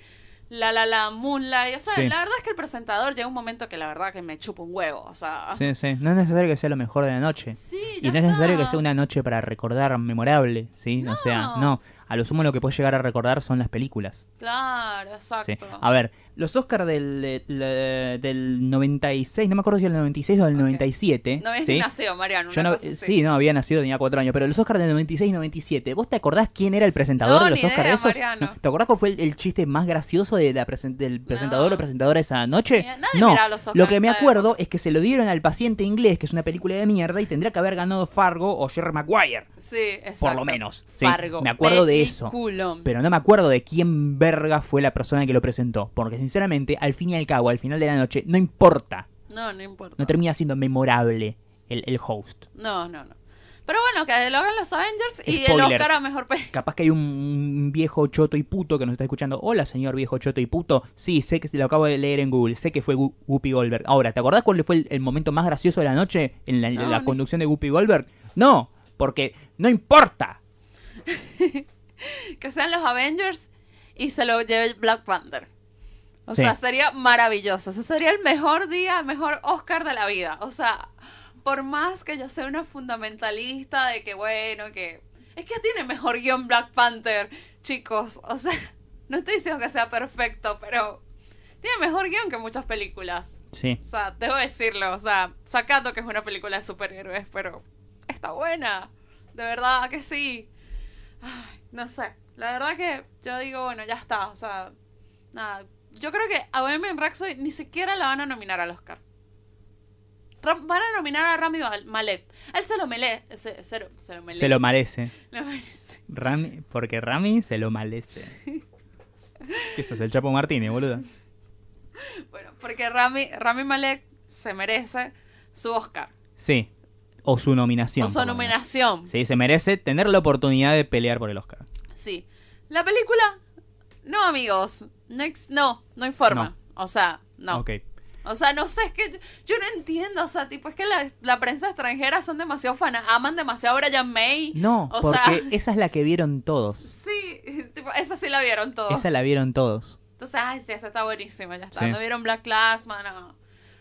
La La La Moonlight. O sea, Sí. la verdad es que el presentador llega un momento que la verdad que me chupa un huevo, o sea. Sí, sí. No es necesario que sea lo mejor de la noche. Sí, Y ya no es necesario que sea una noche para recordar memorable, ¿sí? O sea, No. No. A lo sumo lo que puedes llegar a recordar son las películas. Claro, ¿sí? exacto. A ver, los Oscars del, eh, le- del 96, no me acuerdo si era el 96 o del Ok. 97. No habías ¿sí? nacido, Mariano. Yo no, cosa así. sí, no, había nacido, tenía cuatro años, pero los Oscars del 96 y 97, ¿vos te acordás quién era el presentador No, de los Oscars? Mariano. ¿Te acordás cuál fue el, el chiste más gracioso de la presen- del presentador No. o presentadora esa noche? Ni- nadie no, los Oscars lo que me acuerdo es que se lo dieron al paciente inglés, que es una película de mierda, y tendría que haber ganado Fargo o Jerry Maguire. Sí, exacto. Por lo menos, sí, Fargo. me acuerdo de eso. Pero no me acuerdo de quién verga fue la persona que lo presentó. Porque sinceramente, al fin y al cabo, al final de la noche, no importa. No, no importa. No termina siendo memorable el, el host. No, no, no. Pero bueno, que lo hagan los Avengers y el Spoiler. Oscar a mejor película. Capaz que hay un viejo choto y puto que nos está escuchando. Hola, señor viejo choto y puto. Sí, sé que lo acabo de leer en Google. Sé que fue Whoopi Goldberg. Ahora, ¿te acordás cuál fue el, el momento más gracioso de la noche en la, No, conducción de Whoopi Goldberg? No, porque no importa. Que sean los Avengers y se lo lleve Black Panther. O Sí. sea, sería maravilloso. Ese sería el mejor día, el mejor Oscar de la vida. O sea, por más que yo sea una fundamentalista de que, bueno, que... Es que tiene mejor guion Black Panther, chicos. O sea, no estoy diciendo que sea perfecto, pero... Tiene mejor guion que muchas películas. Sí. O sea, debo decirlo, o sea, sacando que es una película de superhéroes, pero está buena. De verdad que sí. Ay, no sé. La verdad que yo digo, bueno, ya está. O sea, nada. Yo creo que a Bohemian Rhapsody ni siquiera la van a nominar al Oscar. Van a nominar a Rami Mal- Malek. Él se lo mele, se, se lo- se lo merece. Se lo merece. Lo merece. Rami, porque Rami se lo merece. ¿Qué sos, el Chapo Martínez, boludo? Bueno, porque Rami, Rami Malek se merece su Oscar. Sí. O su nominación. o su nominación. Sí, se merece tener la oportunidad de pelear por el Oscar. Sí. La película, no, amigos. No, no, no informa. O sea, no. Ok. O sea, no sé, es que yo, yo no entiendo. O sea, tipo, es que la, la prensa extranjera son demasiado fanas, aman demasiado a Brian May. No, O porque sea- esa es la que vieron todos. Sí, tipo, esa sí la vieron todos. Esa la vieron todos. Entonces, ay, sí, esta está buenísima, ya está. Sí. No vieron Black Classman, no.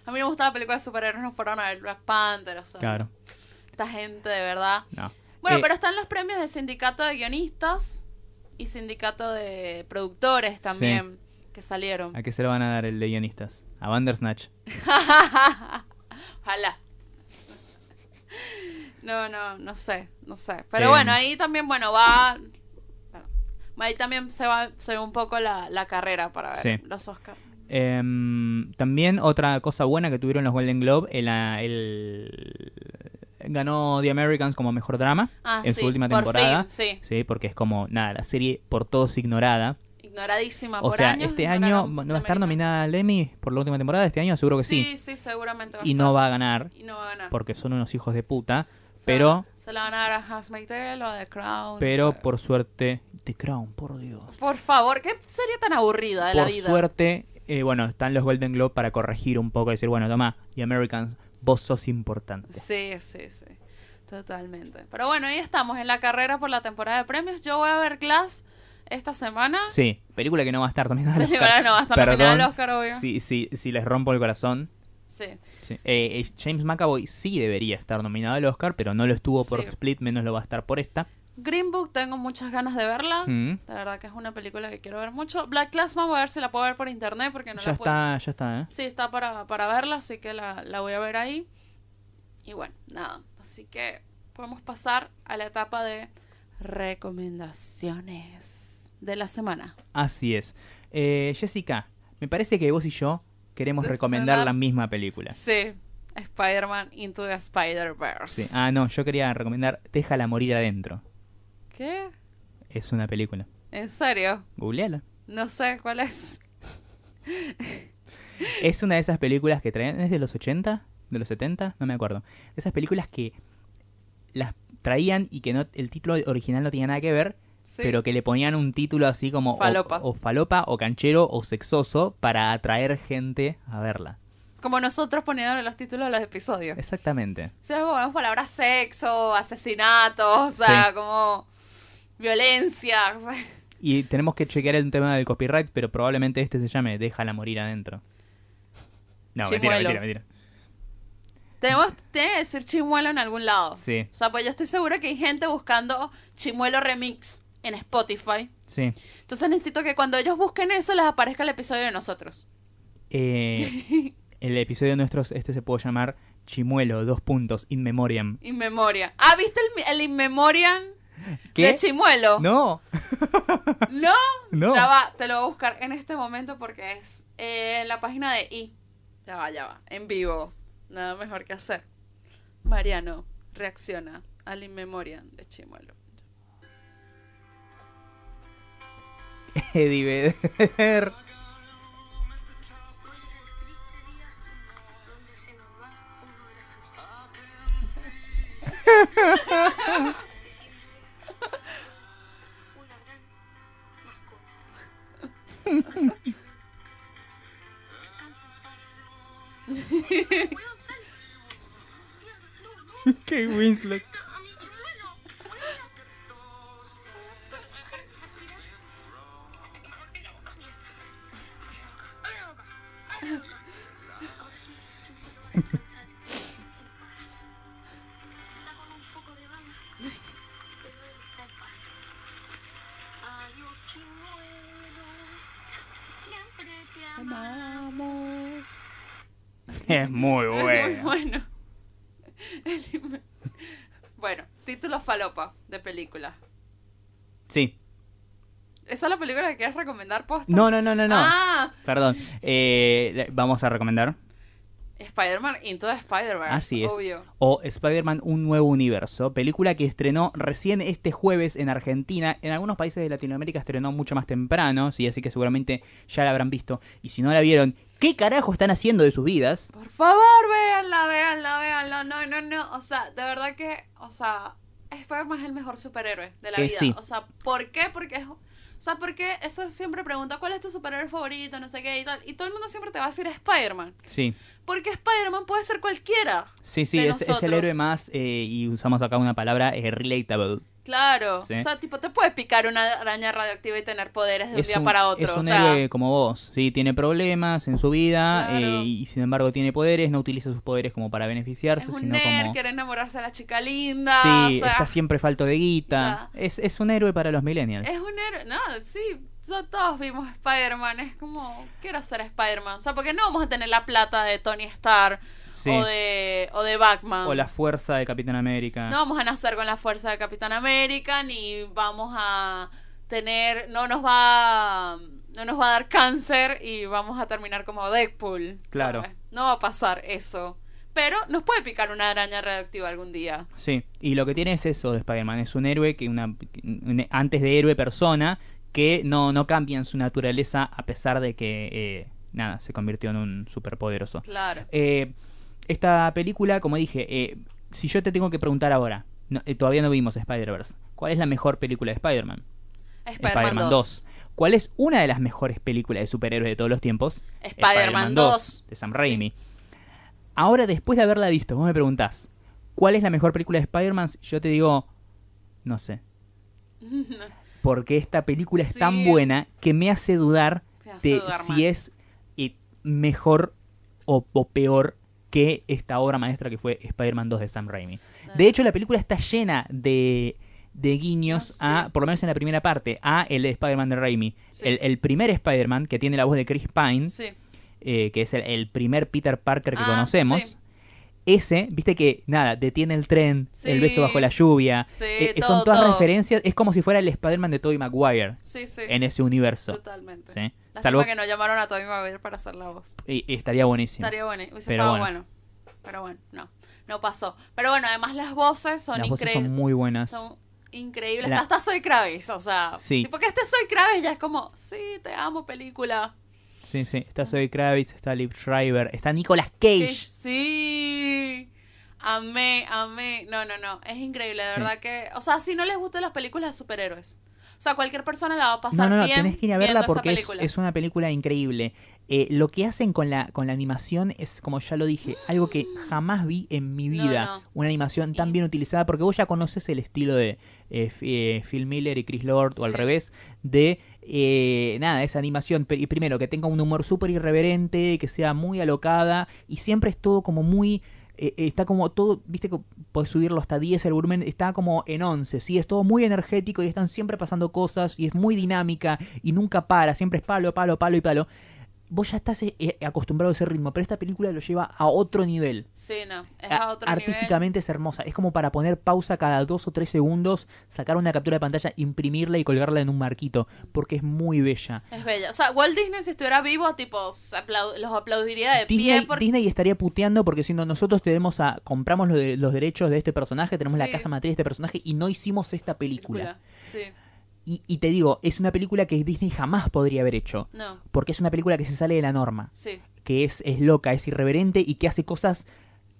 A mí me gustaba la película de superhéroes, no fueron a ver Black Panther, o sea. Claro. Esta gente, de verdad. No. Bueno, Eh, pero están los premios del sindicato de guionistas y sindicato de productores también que salieron. ¿A qué se lo van a dar el de guionistas? A Bandersnatch. Ojalá. No, no, no sé, no sé. Pero Em. bueno, ahí también, bueno, va... Ahí también se va, se ve un poco la, la carrera para ver Sí. los Oscars. Em, también otra cosa buena que tuvieron los Golden Globe, el, el- ganó The Americans como mejor drama Ah, en sí, su última por temporada. fin, sí. Sí, porque es como, nada, la serie por todos ignorada. Ignoradísima O por sea, años. este año no va a estar nominada al Emmy por la última temporada, este año seguro que sí. Sí, sí, seguramente va a y no va a ganar Y no va a ganar. porque son unos hijos de puta. Se pero- Se la van a dar a Handmaid's Tale o a The Crown. Pero o sea. por suerte, The Crown, por Dios. Por favor, qué serie tan aburrida de la Por vida. suerte, eh, bueno, están los Golden Globe para corregir un poco y decir, bueno, toma, The Americans, vos sos importante. Sí, sí, sí. Totalmente. Pero bueno, ahí estamos en la carrera por la temporada de premios. Yo voy a ver Glass esta semana. Sí, película que no va a estar también al Oscar. Película no va a estar nominada al Oscar, obvio. Si, si, si les rompo el corazón. Sí. Sí. Eh, eh, James McAvoy sí debería estar nominado al Oscar, pero no lo estuvo por Sí. Split, menos lo va a estar por esta. Green Book, tengo muchas ganas de verla. Mm. La verdad que es una película que quiero ver mucho. Black Classman voy a ver si la puedo ver por internet porque no ya la puedo. está, ya está, ¿eh? Sí, está para, para verla, así que la, la voy a ver ahí. Y bueno, nada. Así que podemos pasar a la etapa de recomendaciones de la semana. Así es. Eh, Jessica, me parece que vos y yo queremos recomendar la misma película. Sí, Spider-Man Into the Spider-Verse. Sí. Ah, no, yo quería recomendar Déjala morir adentro. ¿Qué? Es una película. ¿En serio? Googleala. No sé cuál es. Es una de esas películas que traían. ¿Es de los 80? ¿De los 70? No me acuerdo. Esas películas que las traían y que no el título original no tenía nada que ver, Sí. pero que le ponían un título así como o- Falopa. O, falopa o canchero o sexoso para atraer gente a verla. Es como nosotros poniéndole los títulos a los episodios. Exactamente. Sí, ponemos palabras sexo, asesinato, o sea, Sí. como violencia. Y tenemos que chequear el tema del copyright, pero probablemente este se llame Déjala morir adentro. No, mentira, Chimuelo. mentira, mentira. Tenemos, tiene que decir chimuelo en algún lado. Sí, O sea, pues yo estoy segura que hay gente buscando chimuelo remix en Spotify. sí. Entonces necesito que cuando ellos busquen eso les aparezca el episodio de nosotros. Eh, el episodio nuestro, este se puede llamar Chimuelo, dos puntos, in memoriam. In memoria. Ah, ¿viste el, el In Memoriam ¿Qué? de chimuelo? No, ¿No? no. Ya va, te lo voy a buscar en este momento porque es eh, en la página de I. Ya va, ya va. En vivo. Nada mejor que hacer. Mariano reacciona al In Memoriam de chimuelo. Eddie Vedder. okay, Winslet. Es muy Es muy bueno. bueno. Bueno, título falopa de película. Sí. ¿Esa es la película que quieres recomendar posta? No, no, no, no, no. Ah, Perdón. Eh, vamos a recomendar Spider-Man Into the Spider-Verse. Así es. Obvio. o Spider-Man Un Nuevo Universo, película que estrenó recién este jueves en Argentina. En algunos países de Latinoamérica estrenó mucho más temprano, sí, así que seguramente ya la habrán visto. Y si no la vieron, ¿qué carajo están haciendo de sus vidas? Por favor, véanla, véanla, véanla. No, no, no. O sea, de verdad que, o sea, Spider-Man es el mejor superhéroe de la vida. sí. O sea, ¿por qué? Porque es. O sea, porque eso siempre pregunta, ¿cuál es tu superhéroe favorito? No sé qué y tal. Y todo el mundo siempre te va a decir Spider-Man. Sí, Porque Spider-Man puede ser cualquiera. sí, sí, De es, es el héroe más, eh, y usamos acá una palabra, eh, relatable. Claro. Sí. O sea, tipo, te puede picar una araña radioactiva y tener poderes de un Es día un, para otro. es o un sea, héroe como vos, sí, tiene problemas en su vida Claro. eh, y sin embargo tiene poderes, no utiliza sus poderes como para beneficiarse, es un sino nerd, como... quiere enamorarse de la chica linda. Sí, o sea, está siempre falto de guita. Es, es un héroe para los millennials. Es un héroe. No, sí. o todos vimos Spider-Man. Es como, quiero ser Spider-Man. O sea, porque no vamos a tener la plata de Tony Stark Sí. o de o de Batman. O la fuerza de Capitán América. No vamos a nacer con la fuerza de Capitán América ni vamos a tener no nos va no nos va a dar cáncer y vamos a terminar como Deadpool. Claro. ¿sabes? No va a pasar eso. Pero nos puede picar una araña radioactiva algún día. Sí, y lo que tiene es eso de Spider-Man. Es un héroe que una, un- antes de héroe persona que no, no cambia en su naturaleza a pesar de que, eh, nada, se convirtió en un superpoderoso. Claro. Eh, esta película, como dije, eh, si yo te tengo que preguntar ahora, no, eh, todavía no vimos Spider-Verse, ¿cuál es la mejor película de Spider-Man? Spider-Man 2. ¿Cuál es una de las mejores películas de superhéroes de todos los tiempos? Spider-Man 2. de Sam Raimi. Ahora, después de haberla visto, vos me preguntás, ¿cuál es la mejor película de Spider-Man? Yo te digo, no sé. Porque esta película es tan buena que me hace dudar Me hace de dudar si es eh, mejor o, o peor que esta obra maestra que fue Spider-Man 2 de Sam Raimi. De hecho, la película está llena de, de guiños Ah, a, sí. por lo menos en la primera parte, a el de Spider-Man de Raimi. Sí. El, el primer Spider-Man, que tiene la voz de Chris Pine, Sí. eh, que es el, el primer Peter Parker que Ah, conocemos. Ese, viste que, nada, detiene el tren, el beso bajo la lluvia. Eh, eh, todo, son todas todo. referencias, es como si fuera el Spider-Man de Tobey Maguire en ese universo. Totalmente. Lástima Salvo que no llamaron a Tobey Maguire para hacer la voz. y- y estaría buenísimo. Estaría bueno, hubiese Pero estado bueno. bueno. Pero bueno, no. No pasó. Pero bueno, además las voces son Las voces increíbles. son muy buenas. Son increíbles. La- Hasta Soy Kravis, o sea. Sí. Tipo que este Soy Kravis ya es como, sí, te amo, película. Sí, sí. Está Zoe Kravitz, está Liv Schreiber, está Nicolas Cage. Sí. Amé, amé. No, no, no. Es increíble, de Sí. verdad que. O sea, si no les gustan las películas de superhéroes. O sea, cualquier persona la va a No, pasar no, no, bien. tenés que ir a verla porque es, una película increíble. Eh, lo que hacen con la, con la animación es, como ya lo dije, algo que jamás vi en mi No, vida. no. Una animación tan bien utilizada, porque vos ya conoces el estilo de eh, eh, Phil Miller y Chris Lord, o al revés, de eh, nada, esa animación. Y primero, que tenga un humor súper irreverente, que sea muy alocada, y siempre es todo como muy. Eh, está como todo, viste que podés subirlo hasta 10 el volumen, está como en 11, ¿sí? Es todo muy energético y están siempre pasando cosas y es muy dinámica y nunca para, siempre es palo, palo, palo y palo. Vos ya estás eh, eh, acostumbrado a ese ritmo, pero esta película lo lleva a otro nivel. Sí, no. Es A- otro nivel. Artísticamente es hermosa. Es como para poner pausa cada dos o tres segundos, sacar una captura de pantalla, imprimirla y colgarla en un marquito, porque es muy bella. Es bella. O sea, Walt Disney, si estuviera vivo, tipo, los aplaudiría de Disney, pie. Porque... Disney estaría puteando porque si no, nosotros tenemos a, compramos los, de- los derechos de este personaje, tenemos la casa matriz de este personaje y no hicimos esta película. Sí. Y, y te digo, es una película que Disney jamás podría haber hecho, No. porque es una película que se sale de la norma, Sí. que es, es loca, es irreverente y que hace cosas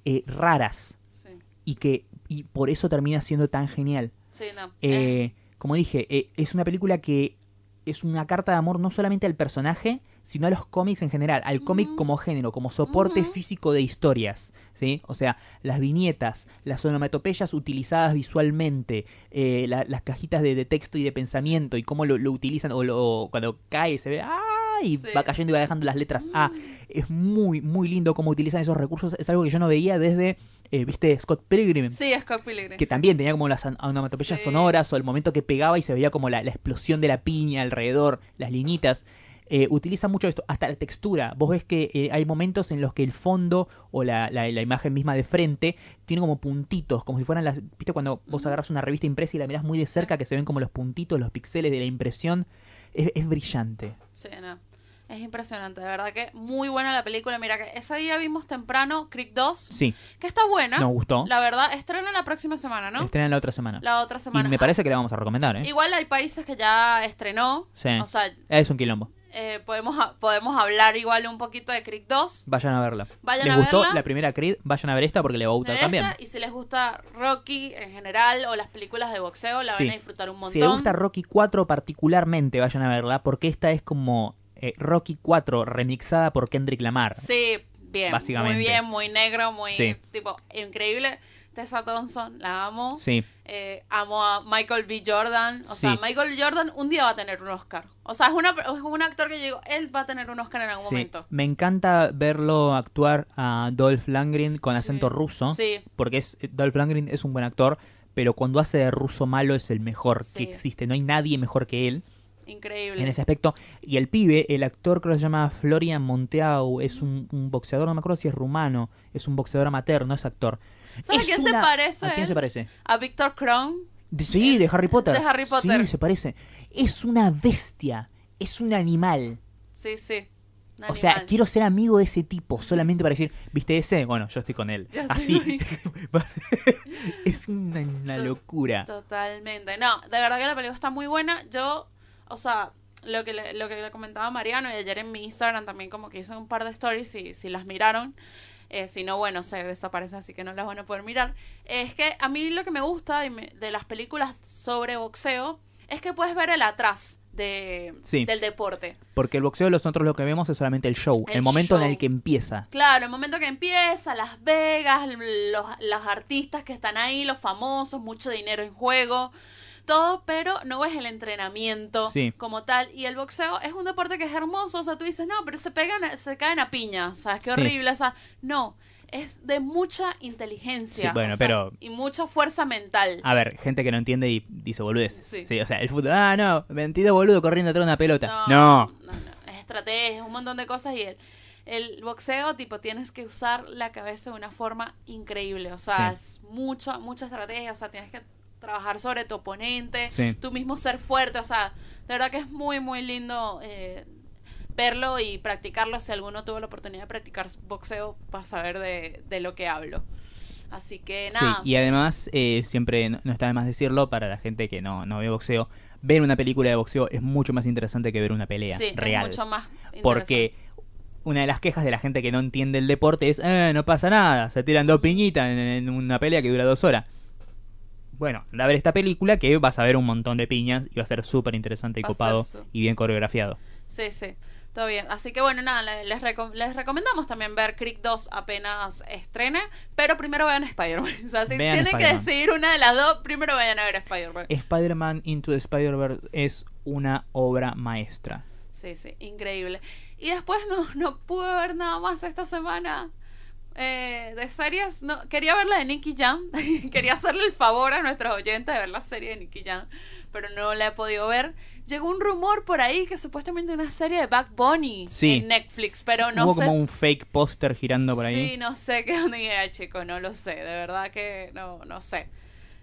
eh, raras Sí. y que y por eso termina siendo tan genial. Sí, no. Eh, como dije, eh, es una película que es una carta de amor no solamente al personaje, sino a los cómics en general, al cómic Ujú. como género, como soporte físico de historias, ¿sí? O sea, las viñetas, las onomatopeyas utilizadas visualmente, eh, la- las cajitas de, de texto y de pensamiento y cómo lo, lo utilizan, o lo, cuando cae se ve, ¡ah! Y Sí. va cayendo y va dejando las letras A. Mm. Es muy, muy lindo cómo utilizan esos recursos, es algo que yo no veía desde, eh, ¿viste? Scott Pilgrim Sí, Scott Pilgrim. que sí. también tenía como las onomatopeyas Sí. sonoras o el momento que pegaba y se veía como la, la explosión de la piña alrededor, las liñitas. Eh, utiliza mucho esto, hasta la textura. Vos ves que eh, hay momentos en los que el fondo o la, la- la imagen misma de frente tiene como puntitos, como si fueran las... ¿Viste cuando vos agarras una revista impresa y la mirás muy de cerca, que se ven como los puntitos, los píxeles de la impresión? Es, es brillante. Sí, no. Es impresionante, de verdad que muy buena la película. Mira que ese día vimos temprano Creek 2, Sí, que está buena. nos gustó. La verdad, estrena la próxima semana, ¿no? Estrena la otra semana. La otra semana. Y me parece que la vamos a recomendar, ¿eh? Igual hay países que ya estrenó. Sí. O sea, Es un quilombo. Eh, podemos, podemos hablar igual un poquito de Creek 2. Vayan a verla. Vayan ¿Les a gustó verla. la primera Creed? Vayan a ver esta porque le va a gustar también. esta, y si les gusta Rocky en general o las películas de boxeo, la Sí. van a disfrutar un montón. Si les gusta Rocky 4 particularmente, vayan a verla porque esta es como eh, Rocky 4 remixada por Kendrick Lamar. Sí, bien. Básicamente. Muy bien, muy negro, muy Sí. tipo increíble. Tessa Thompson, la amo. Sí, Eh, amo a Michael B. Jordan. O Sí. sea, Michael Jordan un día va a tener un Oscar. O sea, es, una, es un actor que yo digo, él va a tener un Oscar en algún sí. momento. Me encanta verlo actuar a Dolph Lundgren con acento ruso. Sí, Porque es, Dolph Lundgren es un buen actor, pero cuando hace de ruso malo es el mejor que existe. No hay nadie mejor que él increíble. en ese aspecto. Y el pibe, el actor creo que se llama Florian Monteau, es un, un boxeador, no me acuerdo si es rumano, es un boxeador amateur, no es actor. ¿Sabes a quién se una- parece? ¿A quién se parece? A Victor Crone. De- sí, de Harry Potter. de Harry Potter. Sí, se parece. Es una bestia, es un animal. Sí, sí. un O sea, quiero ser amigo de ese tipo solamente para decir, ¿viste ese? Bueno, yo estoy con él. Yo Así. es una, una locura. Totalmente. No, de verdad que la película está muy buena. Yo, o sea, lo que le, lo que le comentaba Mariano y ayer en mi Instagram también como que hice un par de stories si, si las miraron. Eh, si no, bueno, se desaparece, así que no las van a poder mirar. Es que a mí lo que me gusta de las películas sobre boxeo es que puedes ver el atrás de, Sí. del deporte. Porque el boxeo nosotros lo que vemos es solamente el show, el, El momento en el que empieza. Claro, el momento que empieza, Las Vegas, los, los artistas que están ahí, los famosos, mucho dinero en juego, todo, pero no ves el entrenamiento Sí. como tal. Y el boxeo es un deporte que es hermoso, o sea, tú dices, no, pero se pegan, se caen a piñas, ¿sabes? Qué Sí. horrible, o sea, no, es de mucha inteligencia. Sí, bueno, o sea, pero- Y mucha fuerza mental. A ver, gente que no entiende y dice boludez. Sí. o sea, el fútbol. Ah, no, 22 boludo corriendo atrás de una pelota. No, No. no, no, es estrategia, es un montón de cosas y el, el boxeo, tipo, tienes que usar la cabeza de una forma increíble, o sea, Sí. es mucha, mucha estrategia, o sea, tienes que trabajar sobre tu oponente, Sí. tú mismo ser fuerte, o sea, de verdad que es muy, muy lindo eh, verlo y practicarlo, si alguno tuvo la oportunidad de practicar boxeo, para saber de, de lo que hablo. Así que nada, Sí, y además, eh, siempre no, no está de más decirlo, para la gente que no, no ve boxeo, ver una película de boxeo es mucho más interesante que ver una pelea sí, real. es mucho más interesante. Porque una de las quejas de la gente que no entiende el deporte es, eh, no pasa nada, se tiran dos piñitas en, en una pelea que dura dos horas. Bueno, anda a ver esta película que vas a ver un montón de piñas y va a ser súper interesante y Va copado y bien coreografiado. Sí, sí, todo bien. Así que bueno, nada, le- les, reco- les recomendamos también ver Creek 2 apenas estrene, pero primero vean Spider-Man. O sea, si Vean tienen que decidir una de las dos, primero vayan a ver Spider-Man. Spider-Man Into the Spider-Verse es una obra maestra. Sí, sí, increíble. Y después no, no pude ver nada más esta semana. Eh, de series, no, quería ver la de Nicky Jam, quería hacerle el favor a nuestros oyentes de ver la serie de Nicky Jam, pero no la he podido ver. Llegó un rumor por ahí que supuestamente una serie de Back Bunny Sí. en Netflix, pero no Hubo sé como un fake póster girando por ahí. Sí, no sé qué onda era, chico, no lo sé, de verdad que no, no sé.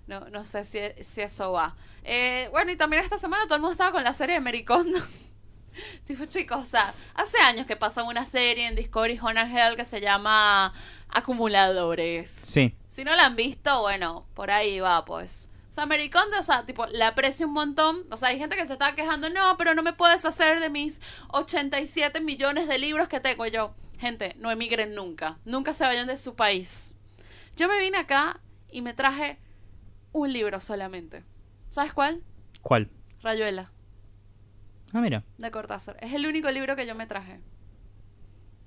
No, no sé si, si eso va. Eh, bueno, y también esta semana todo el mundo estaba con la serie de Mericondo. tipo, chicos, o sea, hace años que pasó una serie en Discovery Honor Hell que se llama Acumuladores. Sí, Si no la han visto, bueno, por ahí va, pues. O sea, Mericondo, o sea, tipo, la aprecio un montón. O sea, hay gente que se está quejando, no, pero no me puedes hacer de mis 87 millones de libros que tengo yo. Gente, no emigren nunca. Nunca se vayan de su país. Yo me vine acá y me traje un libro solamente. ¿Sabes cuál? ¿cuál? Rayuela, Ah, mira. de Cortázar. Es el único libro que yo me traje.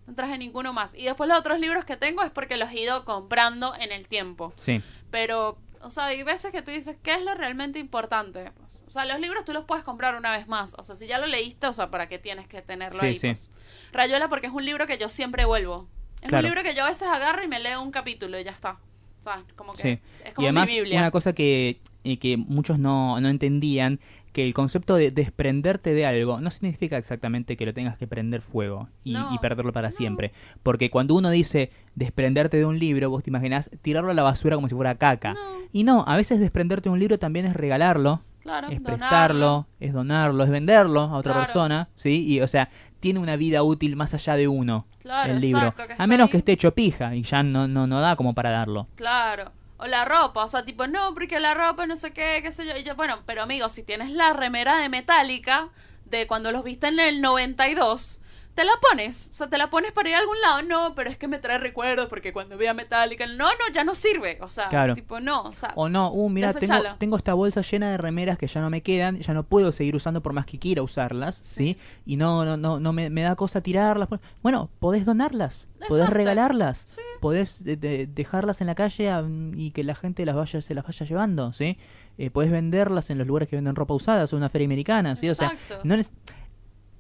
No traje ninguno más. Y después los otros libros que tengo es porque los he ido comprando en el tiempo. Sí, Pero, o sea, hay veces que tú dices, ¿qué es lo realmente importante? Pues, o sea, los libros tú los puedes comprar una vez más. O sea, si ya lo leíste, o sea, ¿para qué tienes que tenerlo Sí, ahí? sí. pues? Rayuela porque es un libro que yo siempre vuelvo. Es Claro. un libro que yo a veces agarro y me leo un capítulo y ya está. O sea, como que sí. es Y como además, mi Biblia. una cosa que, que muchos no, no entendían, que el concepto de desprenderte de algo no significa exactamente que lo tengas que prender fuego y, No, y perderlo para no. siempre. Porque cuando uno dice desprenderte de un libro, vos te imaginás tirarlo a la basura como si fuera caca. No. Y no, a veces desprenderte de un libro también es regalarlo Claro, es donarlo. prestarlo, es donarlo, es venderlo a otra Claro. persona, ¿sí? Y, o sea, tiene una vida útil más allá de uno, Claro, el libro. exacto, a menos ahí. que esté hecho pija y ya no, no, no da como para darlo. Claro. La ropa, o sea, tipo, no, porque la ropa no sé qué, qué sé yo. Y yo, bueno, pero amigo, si tienes la remera de Metallica de cuando los viste en el 92, te la pones. O sea, te la pones para ir a algún lado. No, pero es que me trae recuerdos porque cuando vea Metallica, no, no, ya no sirve. O sea, Claro. tipo, no, o sea, O no, uh, mira, tengo, esta bolsa llena de remeras que ya no me quedan, ya no puedo seguir usando por más que quiera usarlas, ¿sí? Sí. Y no, no, no, no me, me da cosa tirarlas. Bueno, podés donarlas, podés Exacto. regalarlas, Sí. podés de- de- dejarlas en la calle y que la gente las vaya, se las vaya llevando, ¿sí? Eh, podés venderlas en los lugares que venden ropa usada, o una feria americana, ¿sí? O sea, no les-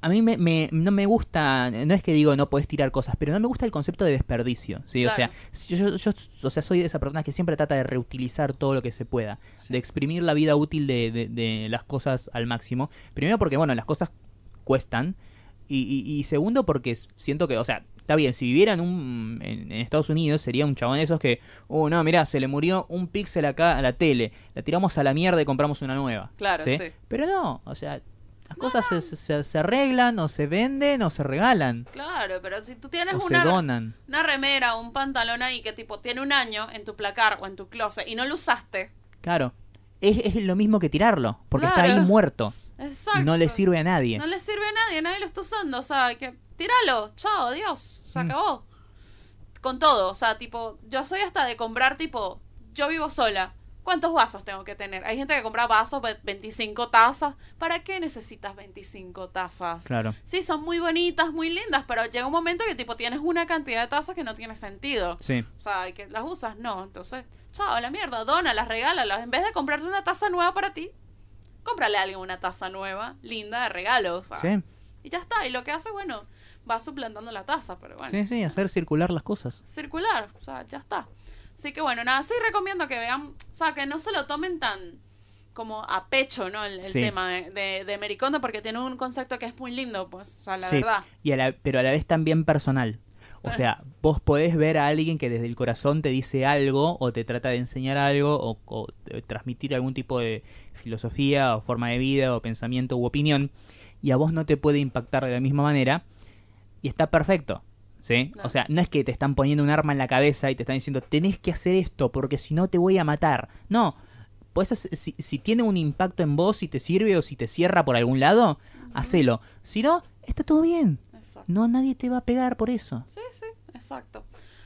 a mí me, me- no me gusta, no es que digo no podés tirar cosas, pero no me gusta el concepto de desperdicio, ¿sí? O sea, yo, yo- o sea, soy de esa persona que siempre trata de reutilizar todo lo que se pueda, Sí. de exprimir la vida útil de, de- de las cosas al máximo. Primero porque, bueno, las cosas cuestan. Y, y- y segundo porque siento que, o sea, está bien, si viviera en, un, en, en Estados Unidos sería un chabón de esos que, oh, no, mirá, se le murió un píxel acá a la tele, la tiramos a la mierda y compramos una nueva. Claro, sí. Pero no, o sea, las cosas se, se- se arreglan o se venden o se regalan Claro, pero si tú tienes o se una, donan. una remera o un pantalón ahí que tipo tiene un año en tu placar o en tu closet y no lo usaste, Claro, es, es lo mismo que tirarlo, porque está ahí muerto exacto. y no le sirve a nadie. No le sirve a nadie, nadie lo está usando. O sea, que tíralo, chao, adiós, se Mm. acabó. Con todo, o sea, tipo, yo soy hasta de comprar, tipo, yo vivo sola. ¿Cuántos vasos tengo que tener? Hay gente que compra vasos, ve- 25 tazas. ¿Para qué necesitas 25 tazas? Claro, Sí, son muy bonitas, muy lindas, pero llega un momento que tipo tienes una cantidad de tazas que no tiene sentido. sí, O sea, y que las usas, no. Entonces, chao, la mierda, dónalas, regálalas. En vez de comprarte una taza nueva para ti, cómprale a alguien una taza nueva, linda, de regalo. O sea, sí, y ya está. Y lo que hace, bueno, va suplantando la taza, pero bueno. sí, sí, hacer circular las cosas. Circular, o sea, ya está. Así que bueno, nada, sí recomiendo que vean, o sea, que no se lo tomen tan como a pecho, ¿no? El, el Sí. tema de, de, de Mericondo, porque tiene un concepto que es muy lindo, pues, o sea, la Sí, verdad. y a la- pero a la vez también personal. O sea, vos podés ver a alguien que desde el corazón te dice algo o te trata de enseñar algo o, transmitir algún tipo de filosofía o forma de vida o pensamiento u opinión y a vos no te puede impactar de la misma manera y está perfecto. ¿Sí? No. O sea, no es que te están poniendo un arma en la cabeza y te están diciendo tenés que hacer esto porque si no te voy a matar. No, hacer- si, si tiene un impacto en vos, si te sirve o si te cierra por algún lado, hacelo. Si no, está todo bien. Exacto. No, nadie te va a pegar por eso. Sí, sí, exacto.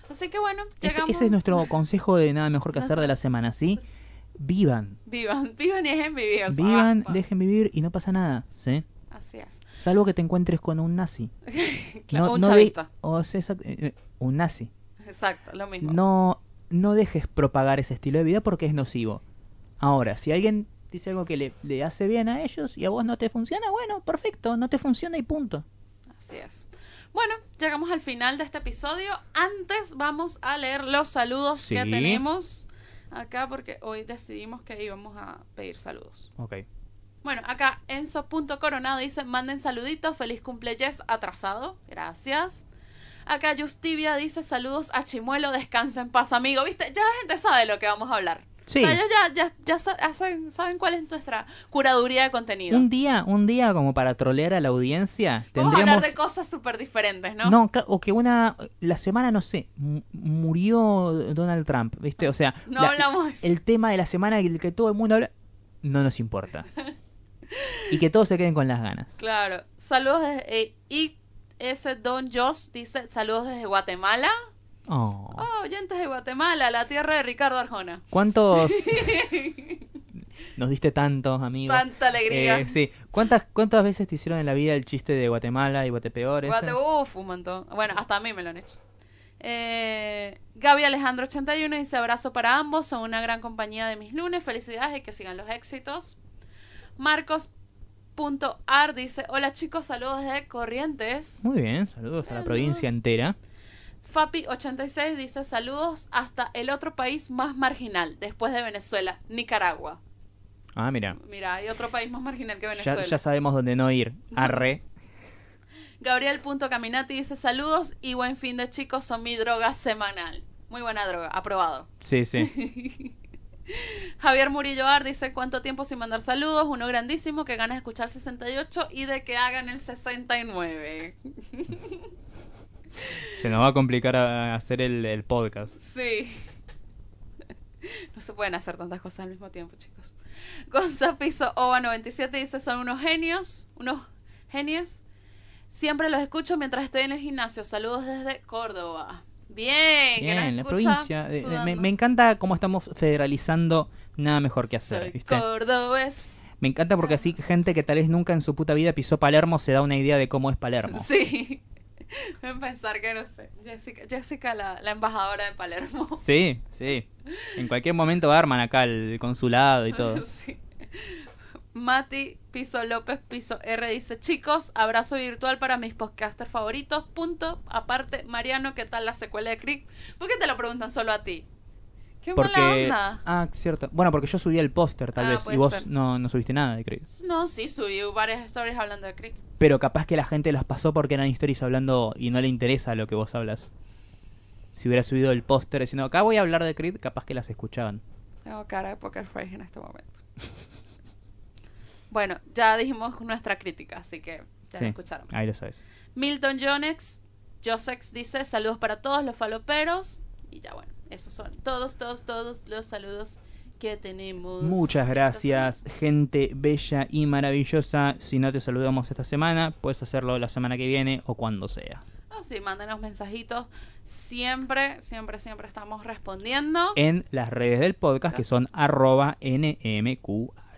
Así que bueno, Ese, llegamos. ese es nuestro consejo de nada mejor que hacer de la semana, ¿sí? Vivan. Vivan, vivan y dejen vivir. o sea, Vivan, basta. dejen vivir y no pasa nada, ¿sí? Así es. Salvo que te encuentres con un nazi. Claro, un de- chavista. o sea, exact- eh, eh, un nazi. Exacto, lo mismo. No, no dejes propagar ese estilo de vida porque es nocivo. Ahora, si alguien dice algo que le, le hace bien a ellos y a vos no te funciona, bueno, perfecto, no te funciona y punto. Así es. Bueno, llegamos al final de este episodio. Antes vamos a leer los saludos que tenemos acá porque hoy decidimos que íbamos a pedir saludos. Ok. Bueno, acá Enzo.coronado dice, manden saluditos, feliz cumpleaños atrasado, gracias. Acá Justivia dice, saludos a Chimuelo, descansa en paz, amigo. ¿Viste? Ya la gente sabe lo que vamos a hablar. Sí. O sea, ellos ya, ya, ya sa- ya saben, saben cuál es nuestra curaduría de contenido. Un día, un día como para trolear a la audiencia, Vamos a hablar de cosas súper diferentes, ¿no? No, o que una... La semana, no sé, mu- murió Donald Trump, ¿viste? O sea, No la- hablamos el tema de la semana que todo el mundo habla, no nos importa. y que todos se queden con las ganas. Claro. Saludos desde... eh, y ese Don Joss dice, saludos desde Guatemala. Oh. Oh, oyentes de Guatemala, la tierra de Ricardo Arjona. ¿Cuántos... Nos diste tantos, amigos. Tanta alegría. Eh, sí. ¿Cuántas, ¿Cuántas veces te hicieron en la vida el chiste de Guatemala y Guatepeor? Guate, uf, un montón. Bueno, hasta a mí me lo han hecho. Eh, Gaby Alejandro 81 dice abrazo para ambos, son una gran compañía de mis lunes, felicidades y que sigan los éxitos. Marcos.ar dice hola chicos, saludos desde Corrientes. Muy bien, saludos a la provincia entera. Fapi86 dice saludos hasta el otro país más marginal, después de Venezuela, Nicaragua. Ah, mira. Mira, hay otro país más marginal que Ya, Venezuela. ya sabemos dónde no ir. Arre. Gabriel.caminati dice saludos y buen fin de chicos, son mi droga semanal. Muy buena droga, aprobado. Sí, sí. Javier Murillo Ar dice cuánto tiempo sin mandar saludos, uno grandísimo, que ganas de escuchar 68 y de que hagan el 69. Se nos va a complicar a- hacer el, el podcast. Sí. No se pueden hacer tantas cosas al mismo tiempo, chicos. Gonza Piso Ova 97 dice, son unos genios, unos genios. Siempre los escucho mientras estoy en el gimnasio. Saludos desde Córdoba. Bien, que Bien, la provincia. de- de- me, encanta cómo estamos federalizando nada mejor que hacer, Soy ¿viste? cordobés. Me encanta porque así gente que tal vez nunca en su puta vida pisó Palermo se da una idea de cómo es Palermo. Sí. Deben pensar que no sé. Jessica, Jessica la, la embajadora de Palermo. Sí, sí. En cualquier momento arman acá el consulado y todo. Sí. Mati Piso López Piso R dice, chicos, abrazo virtual para mis podcasters favoritos. Punto. Aparte, Mariano, ¿qué tal la secuela de Crick? ¿Por qué te lo preguntan solo a ti? Qué mala Porque. onda. Ah, cierto. Bueno, porque yo subí el póster, tal Ah, vez. Y vos no, no subiste nada de Crick. No, sí, subí varias stories hablando de Crick. Pero capaz que la gente las pasó porque eran stories hablando y no le interesa lo que vos hablas. Si hubiera subido el póster diciendo, acá voy a hablar de Creed, capaz que las escuchaban. Tengo cara de poker face en este momento. bueno, ya dijimos nuestra crítica, así que ya Sí, la escucharon. ahí lo sabes. Milton Jonex, Josex dice saludos para todos los faloperos. Y ya bueno, esos son todos, todos, todos los saludos que tenemos. Muchas gracias, gente bella y maravillosa. Si no te saludamos esta semana, puedes hacerlo la semana que viene o cuando sea. Oh, sí, mándenos mensajitos. Siempre, siempre, siempre estamos respondiendo. En las redes del podcast, que son arroba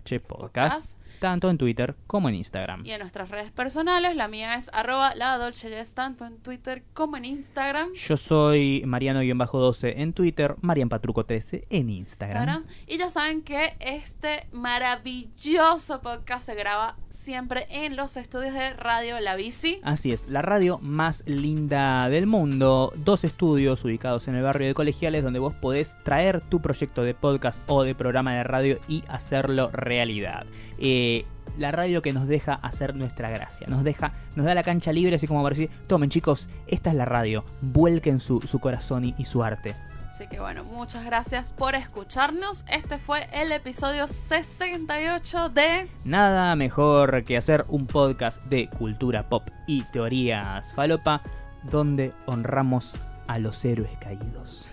nmqh podcast, tanto en Twitter como en Instagram. Y en nuestras redes personales, la mía es arroba la Dolce tanto en Twitter como en Instagram. Yo soy Mariano-12 en Twitter, Marian Patruco 13 en Instagram. Y ya saben que este maravilloso podcast se graba siempre en los estudios de Radio La Bici. Así es, la radio más linda del mundo. Dos estudios ubicados en el barrio de Colegiales donde vos podés traer tu proyecto de podcast o de programa de radio y hacerlo realidad. Eh, la radio que nos deja hacer nuestra gracia, nos deja, nos da la cancha libre así como para decir, tomen chicos, esta es la radio, vuelquen su, su corazón y, y su arte. Así que bueno, muchas gracias por escucharnos. Este fue el episodio 68 de... Nada mejor que hacer un podcast de cultura pop y teorías falopa donde honramos a los héroes caídos.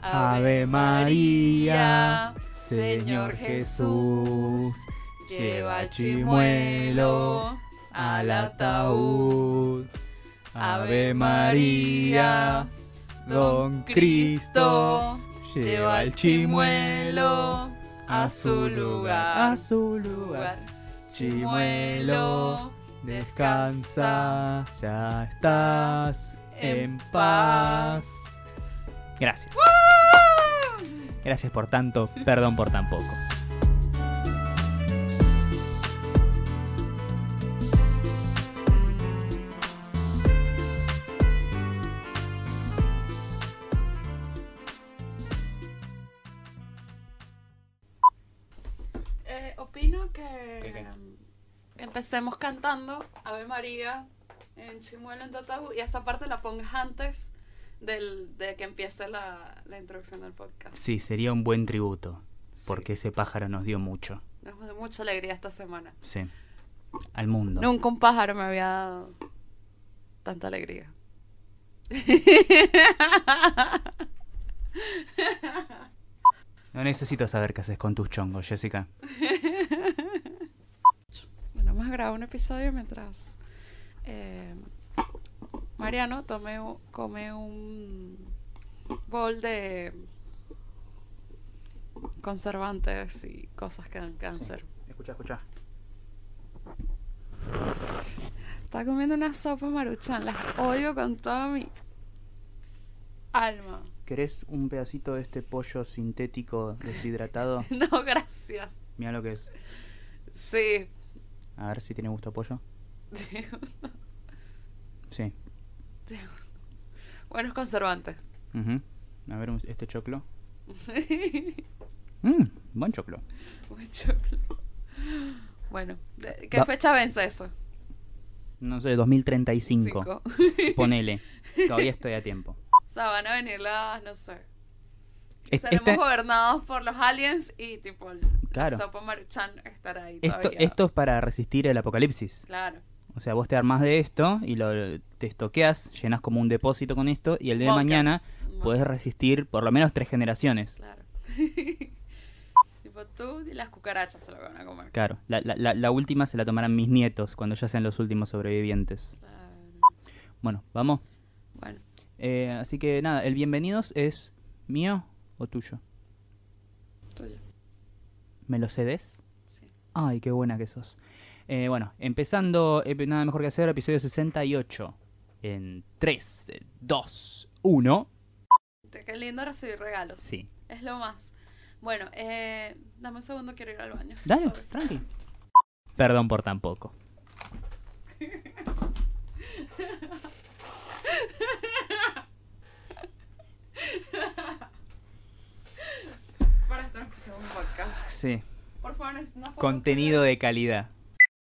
Ave María, Señor Jesús, lleva el chimuelo al ataúd. Ave María, Don Cristo, lleva el chimuelo a su lugar, a su lugar. Chimuelo, descansa, ya estás en paz. Gracias. Gracias por tanto, perdón por tan poco. Eh, opino que ¿Qué, qué? em, empecemos cantando Ave María en Chimuelo en Tataú y esa parte la pongas antes del, de que empiece la, la introducción del podcast. Sí, sería un buen tributo, Sí. porque ese pájaro nos dio mucho. Nos dio mucha alegría esta semana. Sí. Al mundo. Nunca un pájaro me había dado tanta alegría. No necesito saber qué haces con tus chongos, Jessica. Bueno, vamos a grabar un episodio mientras eh, Mariano tome un- come un bol de conservantes y cosas que dan cáncer. Escucha, escucha. Está comiendo una sopa maruchan, las odio con toda mi alma. ¿Querés un pedacito de este pollo sintético deshidratado? No, gracias. Mira lo que es. Sí. A ver si tiene gusto a pollo. Sí. Buenos conservantes. A ver este choclo. Mmm, buen choclo. Buen choclo. Bueno, ¿de- ¿qué fecha vence eso? No sé, 2035. Cinco. Ponele. Todavía estoy a tiempo. O sea, van a venir las, no sé. Es- Seremos este- gobernados por los aliens y tipo el Claro. la sopa maruchan estará ahí esto, todavía. esto es para resistir el apocalipsis. Claro. O sea, vos te armás de esto y lo te estoqueas, llenas como un depósito con esto y el día de mañana No, podés resistir por lo menos tres generaciones. Claro. tipo tú y las cucarachas se lo van a comer. Claro, la, la, la, la última se la tomarán mis nietos cuando ya sean los últimos sobrevivientes. Claro. Bueno, vamos. Bueno, Eh, así que nada, el bienvenidos es mío o tuyo. tuyo. ¿Me lo cedes? Sí. Ay, qué buena que sos. Eh, bueno, empezando, eh, nada mejor que hacer, episodio 68. En 3, 2, 1. Te- Qué lindo recibir regalos. Sí. Es lo más. Bueno, eh, dame un segundo, quiero ir al baño. Dale, Sorry. tranqui. Perdón por tan poco. Para esto nos pusimos un podcast. Sí. Por favor, foto Contenido de calidad.